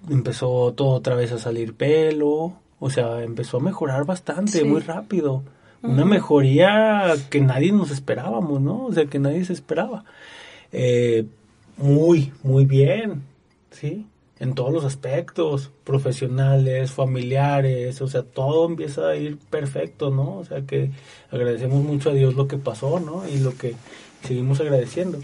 empezó todo otra vez a salir pelo, o sea, empezó a mejorar bastante, muy rápido. Una mejoría que nadie nos esperábamos, ¿no? O sea, que nadie se esperaba. Eh, muy, muy bien, ¿sí? en todos los aspectos, profesionales, familiares, o sea, todo empieza a ir perfecto, ¿no? O sea, que agradecemos mucho a Dios lo que pasó, ¿no? Y lo que seguimos agradeciendo.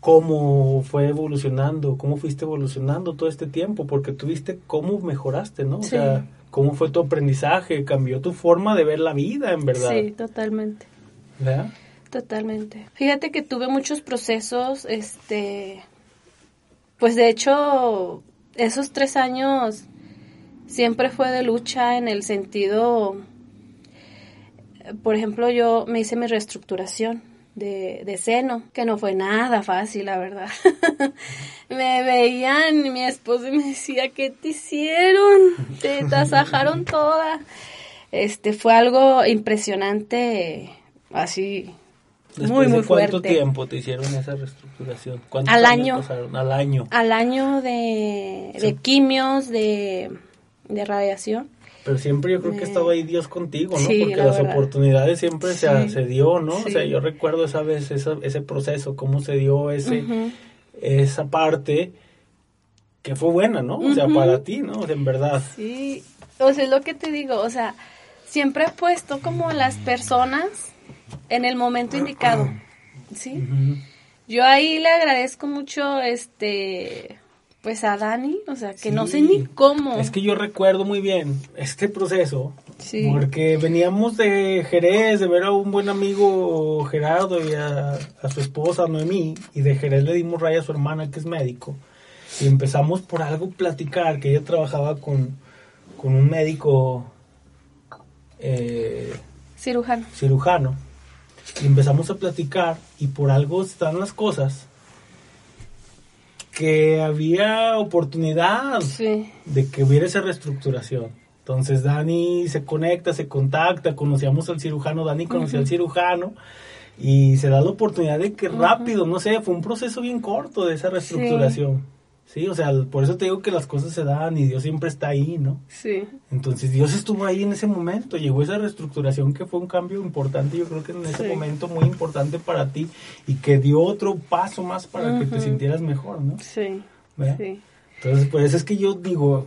¿Cómo fue evolucionando? ¿Cómo fuiste evolucionando todo este tiempo? Porque tuviste cómo mejoraste, ¿no? O sea, ¿cómo fue tu aprendizaje? ¿Cambió tu forma de ver la vida, en verdad? Sí, totalmente. ¿Verdad? Totalmente. Fíjate que tuve muchos procesos, este, pues de hecho, esos tres años siempre fue de lucha en el sentido, por ejemplo, yo me hice mi reestructuración de, de seno, que no fue nada fácil, la verdad. me veían mi esposo y me decía, ¿qué te hicieron? Te tasajaron toda. Este, fue algo impresionante, así, muy, muy fuerte. ¿Cuánto tiempo te hicieron esa reestructuración? Al año. Al año. Al año de, de quimios, de, de radiación. Pero siempre yo creo que estaba ahí Dios contigo, ¿no? Porque las oportunidades siempre se, se, dio, ¿no? O sea, yo recuerdo esa vez ese proceso, cómo se dio ese, esa parte que fue buena, ¿no? O sea, para ti, ¿no? en verdad. Sí, o sea, es lo que te digo, o sea, siempre he puesto como las personas en el momento indicado, ¿sí? Yo ahí le agradezco mucho, este, pues a Dani, o sea, que no sé ni cómo. Es que yo recuerdo muy bien este proceso, porque veníamos de Jerez, de ver a un buen amigo Gerardo y a, su esposa Noemí, y de Jerez le dimos raya a su hermana que es médico, y empezamos por algo platicar, que ella trabajaba con, con un médico... Eh, cirujano. Cirujano. Y empezamos a platicar y por algo están las cosas que había oportunidad de que hubiera esa reestructuración. Entonces Dani se conecta, se contacta, conocíamos al cirujano, Dani conocía al cirujano y se da la oportunidad de que rápido, no sé, fue un proceso bien corto de esa reestructuración. Sí, o sea, por eso te digo que las cosas se dan y Dios siempre está ahí, ¿no? Sí. Entonces Dios estuvo ahí en ese momento, llegó esa reestructuración que fue un cambio importante, yo creo que en ese momento muy importante para ti y que dio otro paso más para que te sintieras mejor, ¿no? Sí. sí. Entonces, por eso es que yo digo,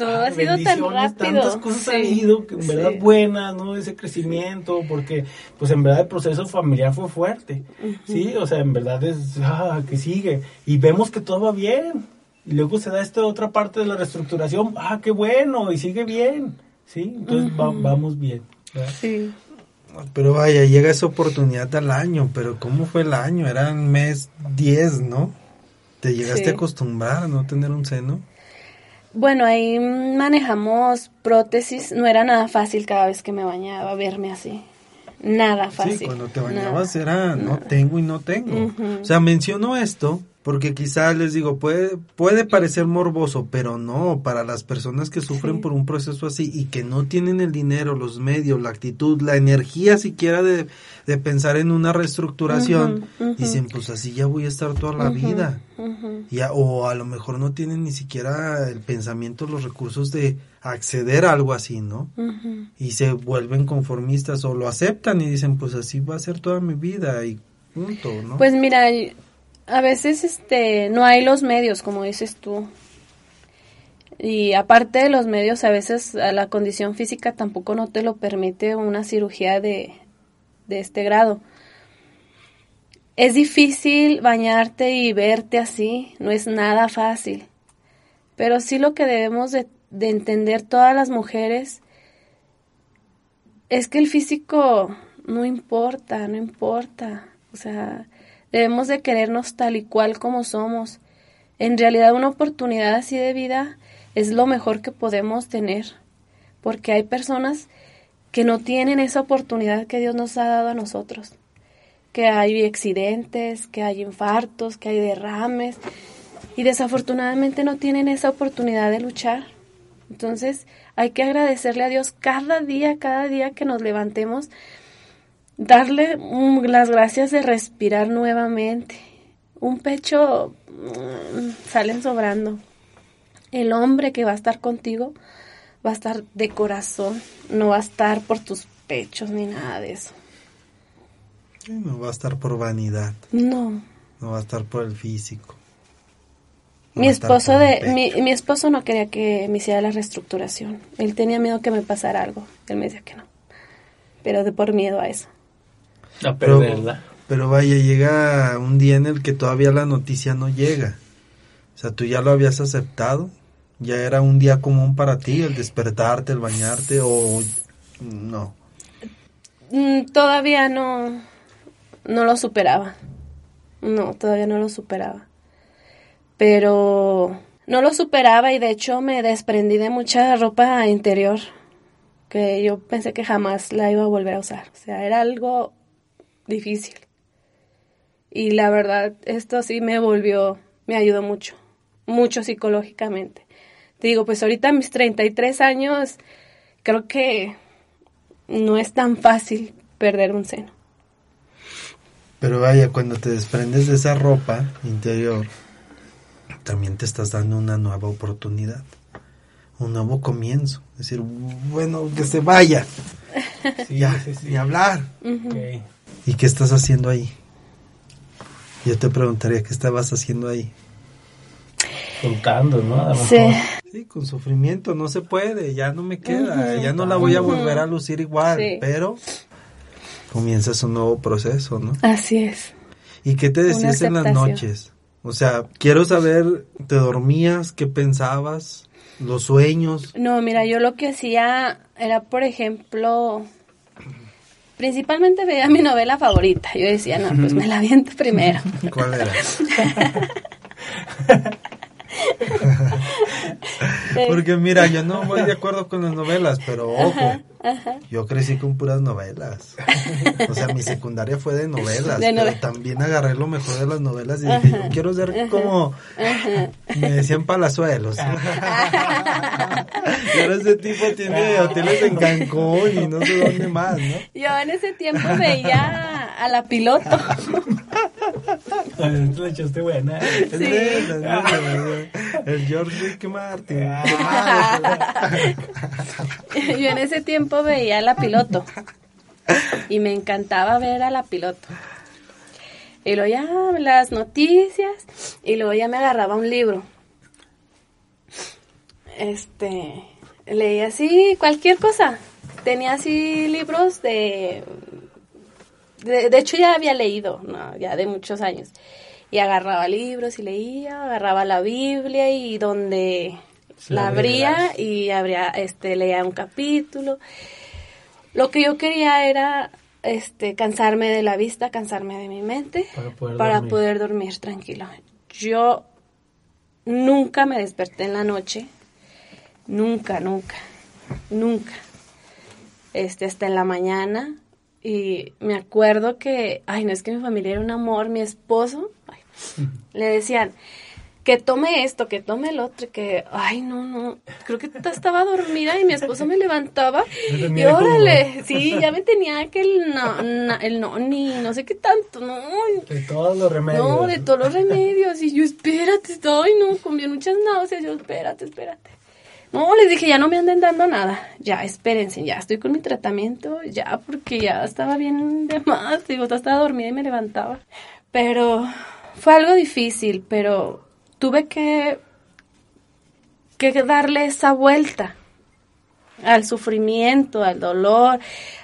ha sido tan rápido. Tantas cosas han ido, en verdad buenas, ¿no? Ese crecimiento, porque pues en verdad el proceso familiar fue fuerte, ¿sí? O sea, en verdad es, ah, que sigue. Y vemos que todo va bien. Y luego se da esta otra parte de la reestructuración, ah, qué bueno, y sigue bien, ¿sí? Entonces vamos bien. Sí. Pero vaya, llega esa oportunidad al año, pero ¿cómo fue el año? Era mes 10, ¿no? ¿Te llegaste a acostumbrar a no tener un seno? Bueno, ahí manejamos prótesis. No era nada fácil cada vez que me bañaba verme así. Nada fácil. Sí, cuando te bañabas era no tengo y no tengo. O sea, menciono esto porque quizás les digo, puede, puede parecer morboso, pero no, para las personas que sufren por un proceso así y que no tienen el dinero, los medios, la actitud, la energía siquiera de, de pensar en una reestructuración, dicen, pues así ya voy a estar toda la vida. Ya, o a lo mejor no tienen ni siquiera el pensamiento, los recursos de acceder a algo así, ¿no? Y se vuelven conformistas o lo aceptan y dicen, pues así va a ser toda mi vida y punto, ¿no? Pues mira, a veces este no hay los medios, como dices tú. Y aparte de los medios, a veces la condición física tampoco no te lo permite una cirugía de, de este grado. Es difícil bañarte y verte así, no es nada fácil. Pero sí lo que debemos de, de entender todas las mujeres es que el físico no importa, no importa. O sea, Debemos de querernos tal y cual como somos. En realidad una oportunidad así de vida es lo mejor que podemos tener, porque hay personas que no tienen esa oportunidad que Dios nos ha dado a nosotros, que hay accidentes, que hay infartos, que hay derrames, y desafortunadamente no tienen esa oportunidad de luchar. Entonces hay que agradecerle a Dios cada día, cada día que nos levantemos, darle las gracias de respirar nuevamente. Un pecho mm, salen sobrando. El hombre que va a estar contigo va a estar de corazón, no va a estar por tus pechos ni nada de eso. No va a estar por vanidad. No. No va a estar por el físico. mi esposo de mi, mi, esposo no quería que me hiciera la reestructuración. Él tenía miedo que me pasara algo. Él me decía que no. Pero de por miedo a eso. A perderla. Pero, vaya, llega un día en el que todavía la noticia no llega. O sea, tú ya lo habías aceptado. Ya era un día común para ti el despertarte, el bañarte o no. Mm, todavía no. no lo superaba. No, todavía no lo superaba. Pero no lo superaba y de hecho me desprendí de mucha ropa interior que yo pensé que jamás la iba a volver a usar. O sea, era algo difícil. Y la verdad, esto sí me volvió, me ayudó mucho, mucho psicológicamente. Te digo, pues ahorita a mis 33 años, creo que no es tan fácil perder un seno. Pero vaya, cuando te desprendes de esa ropa interior, también te estás dando una nueva oportunidad, un nuevo comienzo. Es decir, bueno, que se vaya. ya, y hablar. ¿Y qué estás haciendo ahí? Yo te preguntaría qué estabas haciendo ahí. Soltando, ¿no? Sí. Sí, con sufrimiento no se puede, ya no me queda, ya no la voy a volver a lucir igual, pero comienzas un nuevo proceso, ¿no? Así es. ¿Y qué te decías en las noches? O sea, quiero saber, ¿te dormías? ¿Qué pensabas? ¿Los sueños? No, mira, yo lo que hacía era, por ejemplo, principalmente veía mi novela favorita. Yo decía, no, pues me la viento primero. ¿Cuál era? Porque mira, yo no voy de acuerdo con las novelas, pero ojo, yo crecí con puras novelas. O sea, mi secundaria fue de novelas, pero también agarré lo mejor de las novelas y dije, yo quiero ser como me decían palazuelos. y ahora ese tipo tiene hoteles en Cancún y no sé dónde más, ¿no? Yo en ese tiempo veía a la piloto. Le echaste buena. Sí. El George Rick Martin. Yo en ese tiempo veía a la piloto. Y me encantaba ver a la piloto. Y luego ya las noticias. Y luego ya me agarraba un libro. Este. Leía así cualquier cosa. Tenía así libros de de, hecho ya había leído, ya de muchos años. Y agarraba libros y leía, agarraba la Biblia y donde la abría y abría, este, leía un capítulo. Lo que yo quería era este cansarme de la vista, cansarme de mi mente para poder, dormir. tranquilo. Yo nunca me desperté en la noche, nunca, nunca, nunca. Este, hasta en la mañana y me acuerdo que, ay, no es que mi familia era un amor, mi esposo, le decían que tome esto, que tome el otro, que, ay, no, no, creo que estaba dormida y mi esposo me levantaba y órale, sí, ya me tenía que el no, el no, ni no sé qué tanto, no. De todos los remedios. No, de todos los remedios y yo, espérate, ay, no, comí muchas náuseas, yo, espérate, espérate. No, les dije, ya no me anden dando nada. Ya, espérense, ya estoy con mi tratamiento, ya, porque ya estaba bien de más. Digo, estaba dormida y me levantaba. Pero fue algo difícil, pero tuve que, que darle esa vuelta al sufrimiento, al dolor,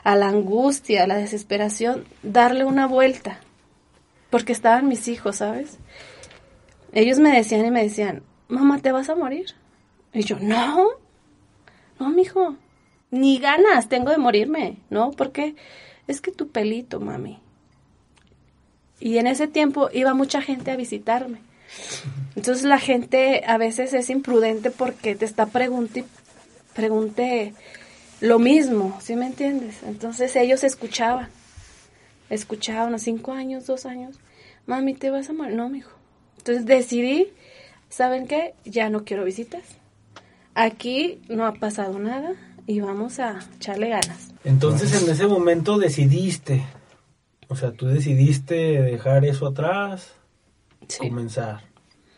a la angustia, a la desesperación, darle una vuelta. Porque estaban mis hijos, ¿sabes? Ellos me decían y me decían, mamá, ¿te vas a morir? Y yo, no, no, mijo, ni ganas tengo de morirme, ¿no? Porque es que tu pelito, mami. Y en ese tiempo iba mucha gente a visitarme. Entonces la gente a veces es imprudente porque te está preguntando pregunte lo mismo, ¿sí me entiendes? Entonces ellos escuchaban, escuchaban a cinco años, dos años, mami, ¿te vas a morir? No, mijo. Entonces decidí, ¿saben qué? Ya no quiero visitas aquí no ha pasado nada y vamos a echarle ganas. Entonces en ese momento decidiste, o sea, tú decidiste dejar eso atrás, comenzar.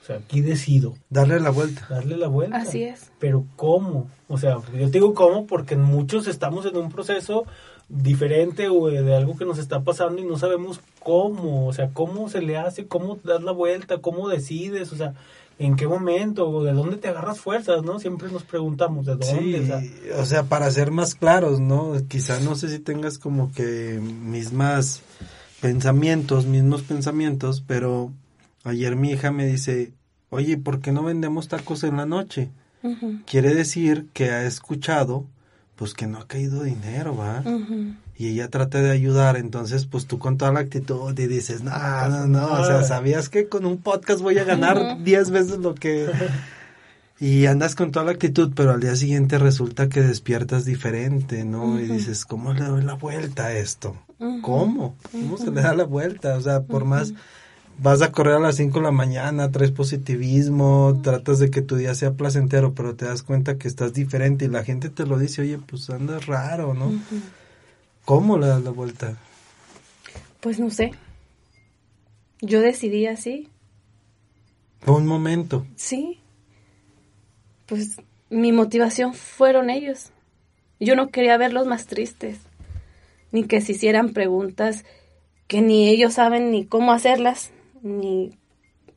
O sea, aquí decido. Darle la vuelta. Darle la vuelta. Así es. Pero ¿cómo? O sea, yo te digo cómo porque muchos estamos en un proceso diferente o de algo que nos está pasando y no sabemos cómo, o sea, cómo se le hace, cómo das la vuelta, cómo decides, o sea, en qué momento o de dónde te agarras fuerzas, ¿no? Siempre nos preguntamos de dónde. o, sea. para ser más claros, ¿no? Quizá no sé si tengas como que mismas pensamientos, mismos pensamientos, pero ayer mi hija me dice, oye, ¿por qué no vendemos tacos en la noche? Quiere decir que ha escuchado, pues que no ha caído dinero, ¿va? y ella trata de ayudar, entonces pues tú con toda la actitud y dices, no, no, no, o sea, sabías que con un podcast voy a ganar 10 veces lo que... Y andas con toda la actitud, pero al día siguiente resulta que despiertas diferente, ¿no? Y dices, ¿cómo le doy la vuelta a esto? ¿Cómo? ¿Cómo se le da la vuelta? O sea, por más vas a correr a las 5 de la mañana, traes positivismo, tratas de que tu día sea placentero, pero te das cuenta que estás diferente y la gente te lo dice, oye, pues andas raro, ¿no? ¿Cómo le das la vuelta? Pues no sé. Yo decidí así. Fue un momento. Sí. Pues mi motivación fueron ellos. Yo no quería verlos más tristes, ni que se hicieran preguntas que ni ellos saben ni cómo hacerlas, ni,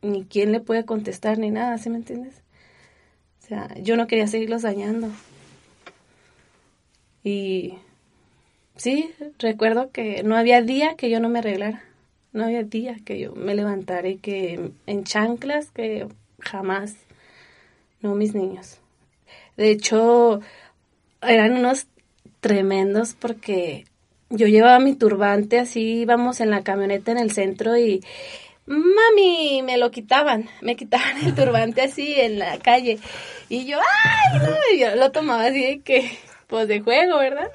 ni quién le puede contestar, ni nada, ¿sí me entiendes? O sea, yo no quería seguirlos dañando. Y sí, recuerdo que no había día que yo no me arreglara. No había día que yo me levantara y que en chanclas, que jamás. No, mis niños. De hecho, eran unos tremendos porque yo llevaba mi turbante así, íbamos en la camioneta en el centro y mami, me lo quitaban, me quitaban el turbante así en la calle y yo, ay, no, y yo lo tomaba así de que, pues de juego, ¿verdad?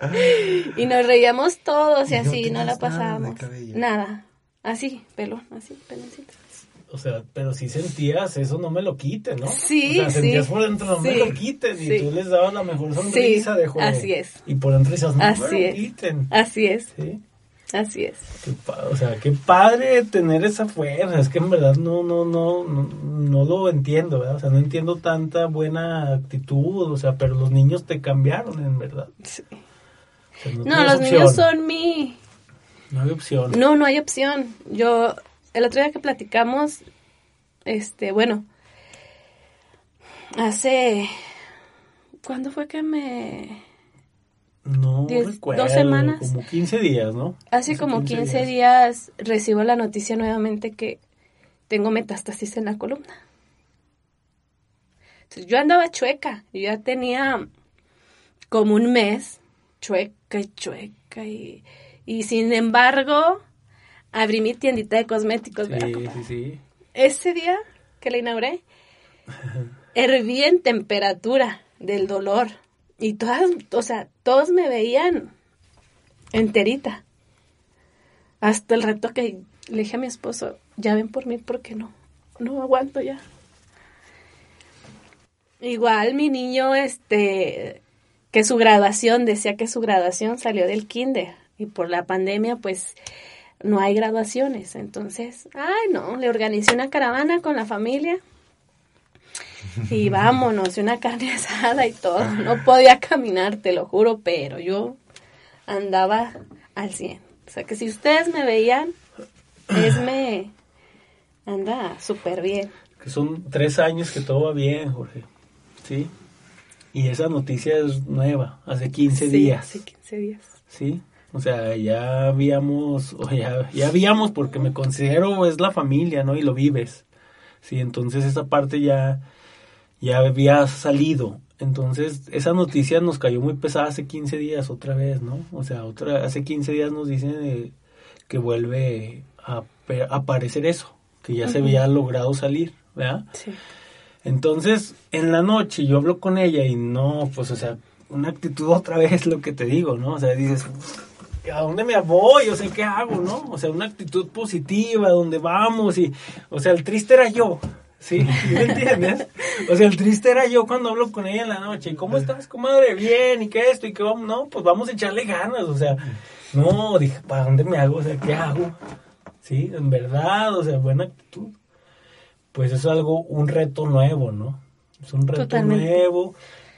Y nos reíamos todos y, así, no, la nada pasábamos. Nada, así, pelón, así, peloncito. O sea, pero si sentías, eso no me lo quiten, ¿no? Sí, O sea, sentías sí, por dentro, no me sí, lo quiten. Y sí. tú les dabas la mejor sonrisa Sí, de juego. así es. Y por dentro dices, no Así me lo es. quiten. Así es, Sí. Así es. Qué o sea, qué padre tener esa fuerza. Es que en verdad no, no, no, no, no lo entiendo, ¿verdad? O sea, no entiendo tanta buena actitud. O sea, pero los niños te cambiaron, en verdad. Sí. O sea, no, los opción. niños son mi... No hay opción. No, no hay opción. Yo, el otro día que platicamos, este, bueno, hace... ¿Cuándo fue que me...? No Diez- recuerdo. dos semanas. Como 15 días, ¿no? Hace como 15 días recibo la noticia nuevamente que tengo metástasis en la columna. Entonces, yo andaba chueca, yo ya tenía como un mes chueca y chueca y, y sin embargo abrí mi tiendita de cosméticos. ¿verdad? Sí, sí, sí. Ese día que la inauguré, herví en temperatura del dolor y todas, o sea, todos me veían enterita. Hasta el rato que le dije a mi esposo, ya ven por mí porque no, no aguanto ya. Igual mi niño, este, que su graduación, decía que su graduación salió del kinder y por la pandemia pues no hay graduaciones. Entonces, ay no, le organizé una caravana con la familia y vámonos, y una carne asada y todo. No podía caminar, te lo juro, pero yo andaba al 100. O sea que si ustedes me veían, Esme anda súper bien. Que son tres años que todo va bien, Jorge. ¿Sí? Y esa noticia es nueva, hace 15 Sí, días. Sí, 15 días. ¿Sí? O sea, ya habíamos, o ya, ya habíamos porque me considero es la familia, ¿no? Y lo vives. Sí, entonces esa parte ya, ya había salido. Entonces, esa noticia nos cayó muy pesada hace 15 días otra vez, ¿no? O sea, otra, hace 15 días nos dicen eh, que vuelve a aparecer eso, que ya se había logrado salir, ¿verdad? Sí. Entonces, en la noche yo hablo con ella y no, pues, o sea, una actitud otra vez lo que te digo, ¿no? O sea, dices, ¿a dónde me voy? O sea, ¿qué hago, no? O sea, una actitud positiva, ¿dónde vamos? Y, o sea, el triste era yo, ¿sí? ¿Sí ¿Me entiendes? O sea, el triste era yo cuando hablo con ella en la noche. ¿Y cómo estás, comadre? Bien, ¿y qué esto? ¿Y qué vamos? No, pues vamos a echarle ganas, o sea, no, dije, ¿para dónde me hago? O sea, ¿qué hago? Sí, en verdad, o sea, buena actitud pues es algo, un reto nuevo, ¿no? Es un reto Totalmente. nuevo,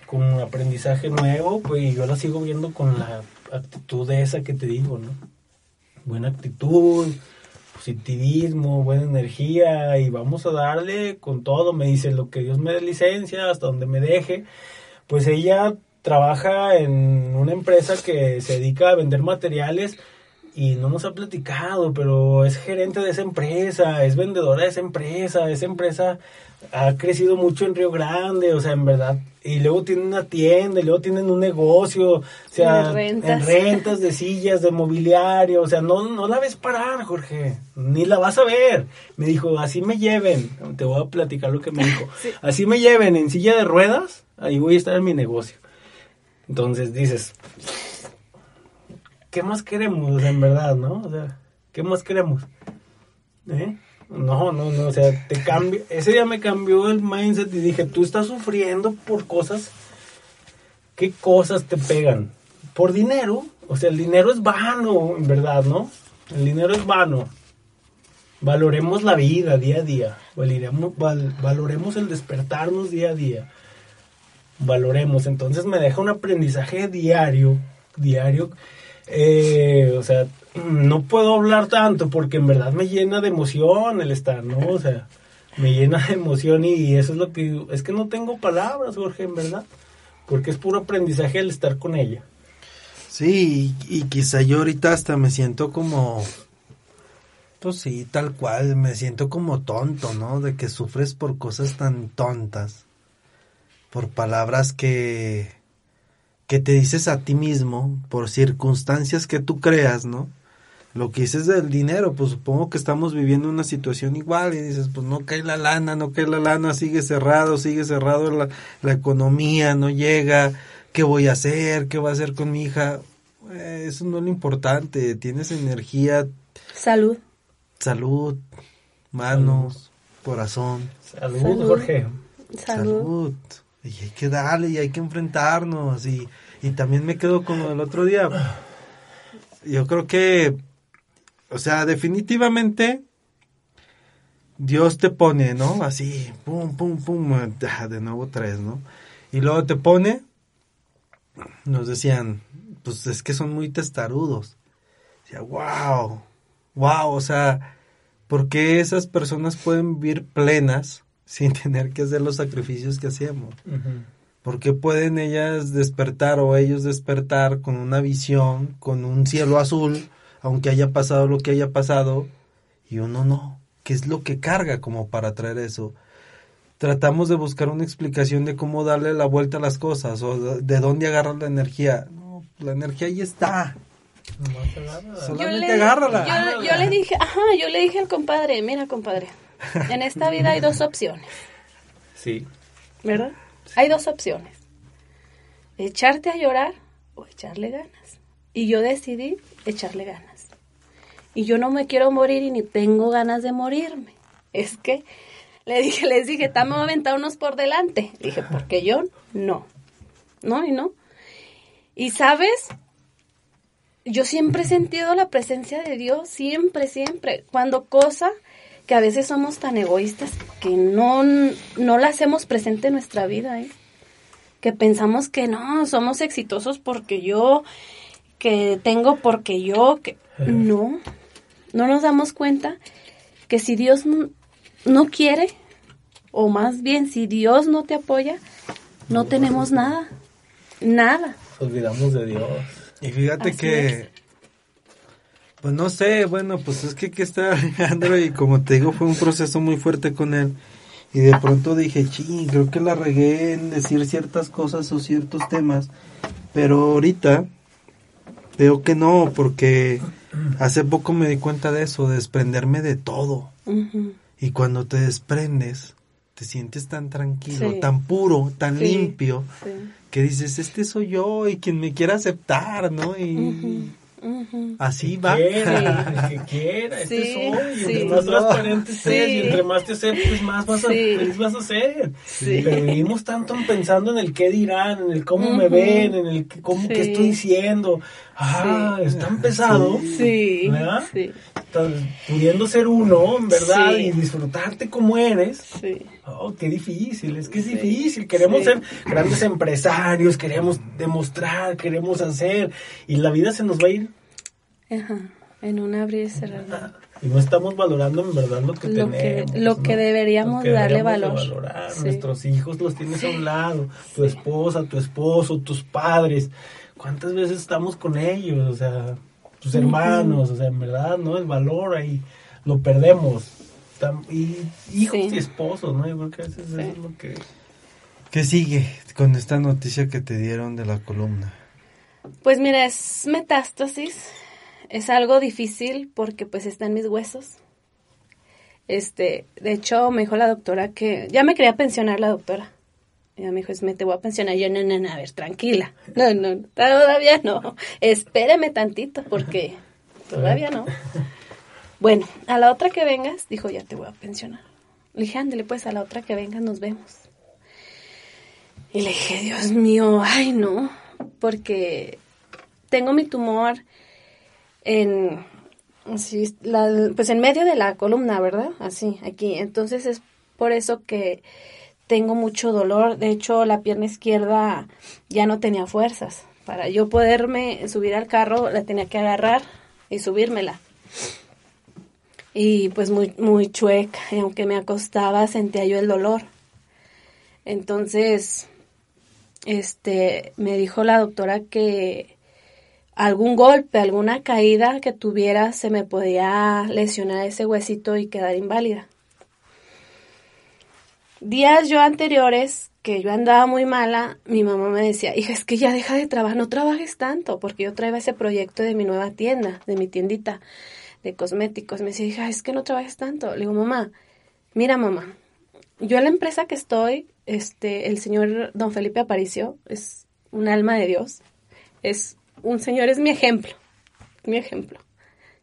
con un aprendizaje nuevo, pues y yo la sigo viendo con la actitud esa que te digo, ¿no? Buena actitud, positivismo, buena energía y vamos a darle con todo, me dice lo que Dios me dé licencia, hasta donde me deje. Pues ella trabaja en una empresa que se dedica a vender materiales y no nos ha platicado, pero es gerente de esa empresa, es vendedora de esa empresa, esa empresa ha crecido mucho en Río Grande, o sea, en verdad, y luego tienen una tienda, y luego tienen un negocio, o sea, rentas. en rentas de sillas, de mobiliario, o sea, no, no la ves parar, Jorge, ni la vas a ver. Me dijo, así me lleven, te voy a platicar lo que me dijo, así me lleven en silla de ruedas, ahí voy a estar en mi negocio. Entonces dices, ¿qué más queremos en verdad, no? O sea, ¿qué más queremos? ¿Eh? No, no, no, o sea, te cambia, ese día me cambió el mindset y dije, tú estás sufriendo por cosas, ¿qué cosas te pegan? Por dinero, o sea, el dinero es vano, en verdad, ¿no? El dinero es vano. Valoremos la vida día a día, valoremos, val- valoremos el despertarnos día a día valoremos. Entonces me deja un aprendizaje diario, diario. Eh, o sea, no puedo hablar tanto porque en verdad me llena de emoción el estar, ¿no? O sea, me llena de emoción y eso es lo que... Es que no tengo palabras, Jorge, en verdad. Porque es puro aprendizaje el estar con ella. Sí, y, y quizá yo ahorita hasta me siento como, pues sí, tal cual, me siento como tonto, ¿no? De que sufres por cosas tan tontas, por palabras que, que te dices a ti mismo, por circunstancias que tú creas, ¿no? Lo que dices del dinero, pues supongo que estamos viviendo una situación igual y dices, pues no cae la lana, no cae la lana, sigue cerrado, sigue cerrado la, la economía, no llega, ¿qué voy a hacer? ¿Qué voy a hacer con mi hija? Eh, eso no es lo importante, tienes energía, Salud. salud, manos, corazón, Salud, Salud. Jorge. Salud. salud. Y hay que darle y hay que enfrentarnos. Y, y también me quedo con del otro día. Yo creo que, o sea, definitivamente Dios te pone, ¿no? Así, pum, pum, pum, de nuevo tres, ¿no? Y luego te pone, nos decían, pues es que son muy testarudos. Decía, wow, wow, o sea, ¿por qué esas personas pueden vivir plenas sin tener que hacer los sacrificios que hacemos? Ujú. ¿Por qué pueden ellas despertar o ellos despertar con una visión, con un cielo azul, aunque haya pasado lo que haya pasado, y uno no? ¿Qué es lo que carga como para traer eso? Tratamos de buscar una explicación de cómo darle la vuelta a las cosas o de, de dónde agarrar la energía. No, la energía ahí está. Agarra. Solo- Yo Solamente le, agárrala. yo- yo le dije, ajá, yo le dije al compadre, mira compadre, en esta vida hay dos opciones, Sí. ¿verdad? Hay dos opciones, echarte a llorar o echarle ganas. Y yo decidí echarle ganas. Y yo no me quiero morir y ni tengo ganas de morirme. Es que le dije, les dije, estamos a aventar unos por delante. Dije, porque yo no. No, y no. Y sabes, yo siempre he sentido la presencia de Dios, siempre, siempre. Cuando cosa que a veces somos tan egoístas que no, no la hacemos presente en nuestra vida, ¿eh? Que pensamos que no, somos exitosos porque yo, que tengo porque yo, que no. No nos damos cuenta que si Dios no quiere, o más bien si Dios no te apoya, no tenemos nada. Nada. Nos olvidamos de Dios. Y fíjate Así que, es. Pues no sé, bueno, pues es que aquí está Alejandro y como te digo fue un proceso muy fuerte con él. Y de pronto dije, ching, creo que la regué en decir ciertas cosas o ciertos temas. Pero ahorita veo que no, porque hace poco me di cuenta de eso, de desprenderme de todo. Y cuando te desprendes, te sientes tan tranquilo, Sí. tan puro, tan Sí, limpio, sí. que dices, este soy yo y quien me quiera aceptar, ¿no? Y Así va. Quiera, el que quiera, este Sí, soy. Y sí. entre más transparente seas Sí. y entre más te aceptes, más vas a, feliz vas a ser. Sí. Pero vivimos tanto pensando en el qué dirán, en el cómo me ven, en el que- cómo Sí. qué estoy diciendo. Ah, Sí. es tan pesado. Sí, ¿Verdad? sí, Tan- pudiendo ser uno, en verdad, Sí. y disfrutarte como eres. sí. Oh, qué difícil, es que es Sí. difícil. Queremos Sí. ser grandes empresarios, queremos demostrar, queremos hacer, y la vida se nos va a ir Ajá. En un abrir y cerrar. y no estamos valorando en verdad lo que Lo que- tenemos. lo que deberíamos Lo que darle deberíamos de valor. valorar. Sí. Nuestros hijos los tienes a un lado, tu esposa, tu esposo, tus padres. ¿Cuántas veces estamos con ellos? O sea, tus hermanos, o sea, en verdad, ¿no? El valor ahí lo perdemos. Y hijos Sí. y esposos, ¿no? Yo creo que eso es Sí. lo que... ¿Qué sigue con esta noticia que te dieron de la columna? Pues mira, es metástasis. Es algo difícil porque pues está en mis huesos. Este, de hecho, me dijo la doctora que ya me quería pensionar la doctora. Ella me dijo, me te voy a pensionar. Yo, no, no, no, a ver, tranquila. No, no, todavía no. Espéreme tantito porque todavía no. Bueno, a la otra que vengas, dijo, ya te voy a pensionar. Le dije, ándale, pues a la otra que vengas nos vemos. Y le dije, Dios mío, ay no, porque tengo mi tumor en, así, la- pues en medio de la columna, ¿verdad? Así, aquí. Entonces es por eso que tengo mucho dolor. De hecho, la pierna izquierda ya no tenía fuerzas. Para yo poderme subir al carro, la tenía que agarrar y subírmela. Y pues muy, muy chueca. Y aunque me acostaba, sentía yo el dolor. Entonces, este, me dijo la doctora que algún golpe, alguna caída que tuviera, se me podía lesionar ese huesito y quedar inválida. Días yo anteriores, que yo andaba muy mala, mi mamá me decía, hija, es que ya deja de trabajar, no trabajes tanto, porque yo traía ese proyecto de mi nueva tienda, de mi tiendita de cosméticos. Me decía, hija, es que no trabajes tanto. Le digo, mamá, mira mamá, yo en la empresa que estoy, este, el señor don Felipe Aparicio es un alma de Dios, es un señor, es mi ejemplo, mi ejemplo,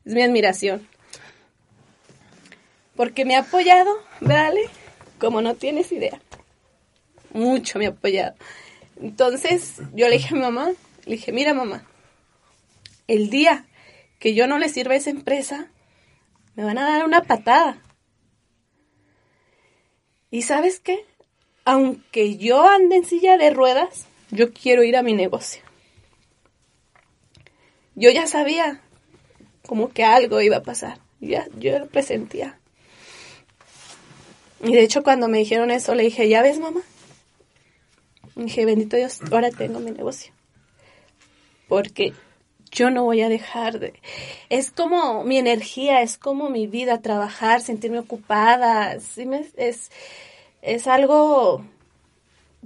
es mi admiración. Porque me ha apoyado, ¿vale? Como no tienes idea. Mucho me ha apoyado. Entonces yo le dije a mi mamá, le dije, mira mamá, el día que yo no le sirva a esa empresa, me van a dar una patada. ¿Y sabes qué? Aunque yo ande en silla de ruedas, yo quiero ir a mi negocio. Yo ya sabía como que algo iba a pasar. Ya, yo lo presentía. Y de hecho cuando me dijeron eso, le dije, ¿ya ves, mamá? Y dije, bendito Dios, ahora tengo mi negocio. Porque yo no voy a dejar de... Es como mi energía, es como mi vida, trabajar, sentirme ocupada. Sí me- es, es algo,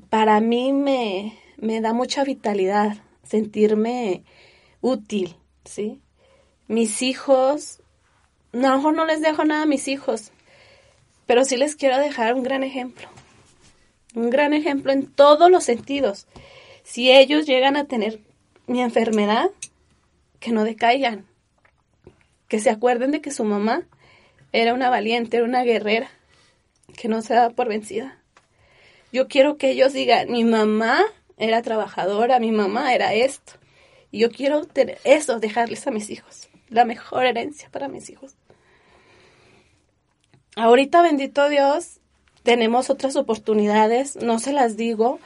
para mí me, me da mucha vitalidad, sentirme útil, ¿sí? Mis hijos, no, a lo mejor no les dejo nada a mis hijos, pero sí les quiero dejar un gran ejemplo. Un gran ejemplo en todos los sentidos. Si ellos llegan a tener mi enfermedad, que no decaigan, que se acuerden de que su mamá era una valiente, era una guerrera, que no se daba por vencida. Yo quiero que ellos digan, mi mamá era trabajadora, mi mamá era esto. Y yo quiero tener eso, dejarles a mis hijos, la mejor herencia para mis hijos. Ahorita, bendito Dios, tenemos otras oportunidades, no se las digo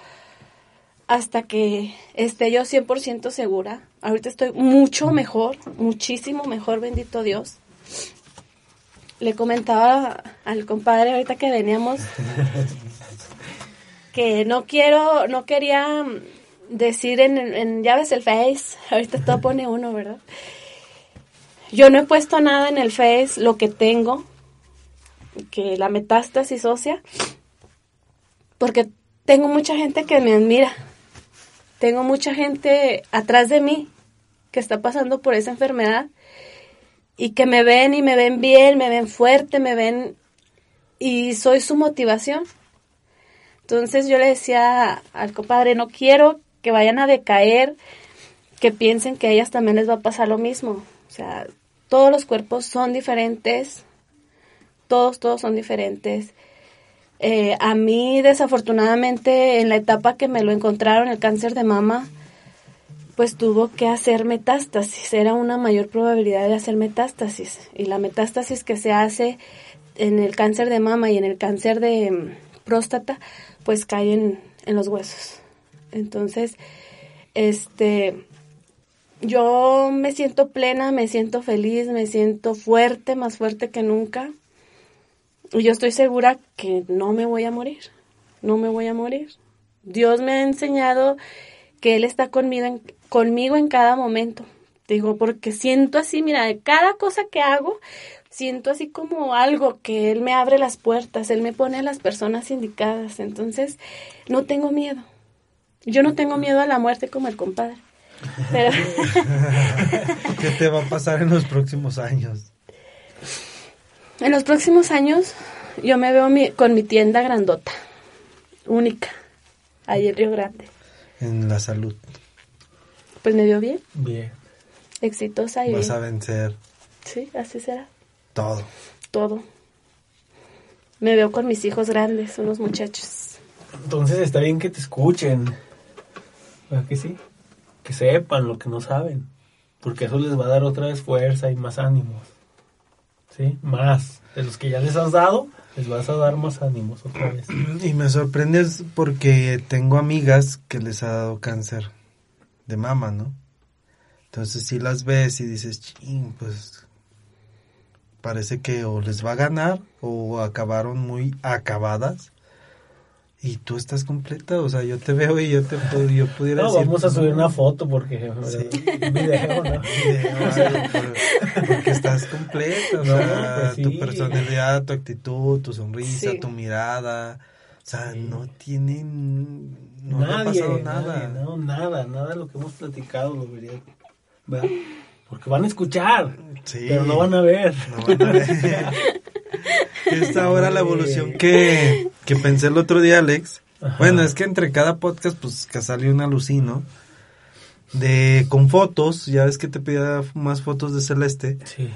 hasta que esté yo 100% segura. Ahorita estoy mucho mejor, muchísimo mejor, bendito Dios. Le comentaba al compadre ahorita que veníamos que no quiero, no quería decir en, en ya ves el Face, ahorita todo pone uno, ¿verdad? Yo no he puesto nada en el Face, lo que tengo, que la metástasis ósea, porque tengo mucha gente que me admira, tengo mucha gente atrás de mí que está pasando por esa enfermedad y que me ven y me ven bien, me ven fuerte, me ven y soy su motivación. Entonces yo le decía al compadre, no quiero que vayan a decaer, que piensen que a ellas también les va a pasar lo mismo. O sea, todos los cuerpos son diferentes, todos, todos son diferentes. Eh, a mí, desafortunadamente, en la etapa que me lo encontraron, el cáncer de mama, pues tuvo que hacer metástasis. Era una mayor probabilidad de hacer metástasis. Y la metástasis que se hace en el cáncer de mama y en el cáncer de mm, próstata, pues cae en, en los huesos. Entonces, este, yo me siento plena, me siento feliz, me siento fuerte, más fuerte que nunca. Y yo estoy segura que no me voy a morir, no me voy a morir. Dios me ha enseñado que Él está conmigo en, conmigo en cada momento, Digo, porque siento así, mira, de cada cosa que hago, siento así como algo que Él me abre las puertas, Él me pone a las personas indicadas. Entonces, no tengo miedo. Yo no tengo miedo a la muerte como el compadre. ¿Qué te va a pasar en los próximos años? En los próximos años yo me veo con mi tienda grandota, única, ahí en Río Grande. En la salud. Pues me veo bien. Bien. Exitosa y Vas a vencer. Sí, así será. Todo. Todo. Me veo con mis hijos grandes, unos muchachos. Entonces está bien que te escuchen. ¿Verdad que sí? Que sepan lo que no saben. Porque eso les va a dar otra vez fuerza y más ánimos. ¿Sí? Más. De los que ya les has dado, les vas a dar más ánimos otra vez. Y me sorprendes porque tengo amigas que les ha dado cáncer de mama, ¿no? Entonces si las ves y dices, ching, pues parece que o les va a ganar o acabaron muy acabadas. Y tú estás completa, o sea, yo te veo y yo te yo pudiera no, vamos a subir una foto porque sí. video, ¿no? porque estás completa, o sea, pues sí. tu personalidad, tu actitud, tu sonrisa, sí. tu mirada, o sea, no tienen no nadie, ha pasado nada. Nadie, no, nada, nada de lo que hemos platicado lo vería, ¿verdad? Porque van a escuchar, sí, pero no van a ver. No van a ver. es ahora la evolución que, que pensé el otro día, Alex. Ajá. Bueno, es que entre cada podcast, pues que salió una alucino. De, con fotos, ya ves que te pedía más fotos de Celeste. Sí.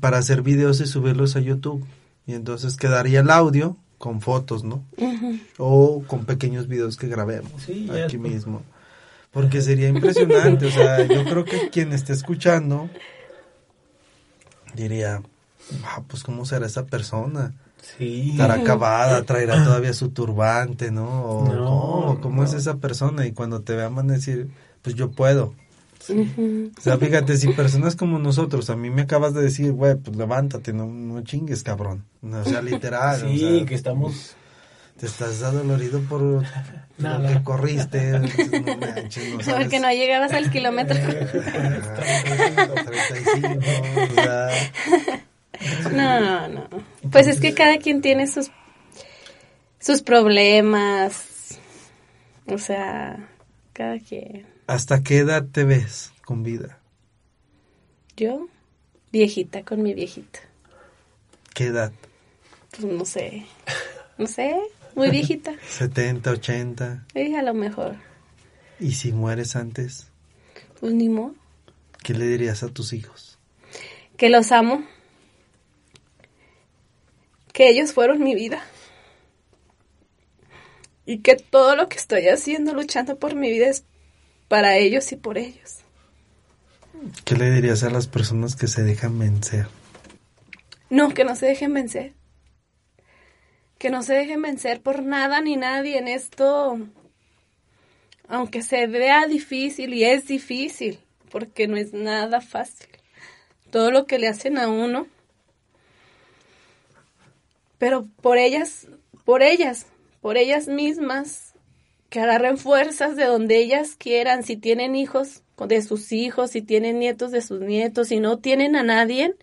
Para hacer videos y subirlos a YouTube. Y entonces quedaría el audio con fotos, ¿no? Uh -huh. O con pequeños videos que grabemos sí, aquí es, mismo. Porque sería impresionante, o sea, yo creo que quien esté escuchando diría, ah, pues cómo será esa persona. Sí. Estará acabada, traerá todavía su turbante, ¿no? O, no, ¿cómo, cómo no. es esa persona? Y cuando te vean van a decir, pues yo puedo. Sí. Uh -huh. O sea, fíjate, si personas como nosotros, a mí me acabas de decir, güey, pues levántate, no, no chingues, cabrón. O sea, literal. sí, o sea, que estamos... Te estás adolorido por Nada. lo que corriste. No manches, no sabes. Porque no llegabas al kilómetro. 35, o sea, No, no. Pues es que cada quien tiene sus sus problemas. O sea, cada quien. ¿Hasta qué edad te ves con vida? Yo, viejita con mi viejita. ¿Qué edad? Pues no sé. No sé, muy viejita. 70, 80. Sí, a lo mejor. ¿Y si mueres antes? Pues ni modo. ¿Qué le dirías a tus hijos? Que los amo. Que ellos fueron mi vida. Y que todo lo que estoy haciendo, luchando por mi vida, es para ellos y por ellos. ¿Qué le dirías a las personas que se dejan vencer? No, que no se dejen vencer. Que no se dejen vencer por nada ni nadie en esto. Aunque se vea difícil y es difícil, porque no es nada fácil. Todo lo que le hacen a uno. Pero por ellas, por ellas, por ellas mismas, que agarren fuerzas de donde ellas quieran, si tienen hijos de sus hijos, si tienen nietos de sus nietos, si no tienen a nadie,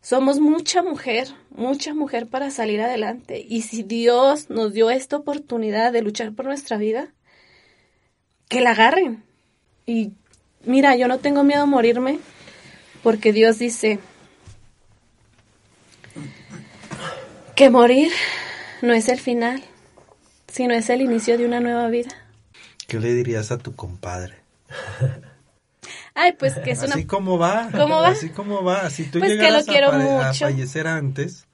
somos mucha mujer, mucha mujer para salir adelante. Y si Dios nos dio esta oportunidad de luchar por nuestra vida, que la agarren. Y mira, yo no tengo miedo a morirme porque Dios dice que morir no es el final, sino es el inicio de una nueva vida. ¿Qué le dirías a tu compadre? Ay, pues que es una... Así como va. ¿Cómo va? Así como va. Si tú Pues que llegaras lo quiero a, fallecer antes,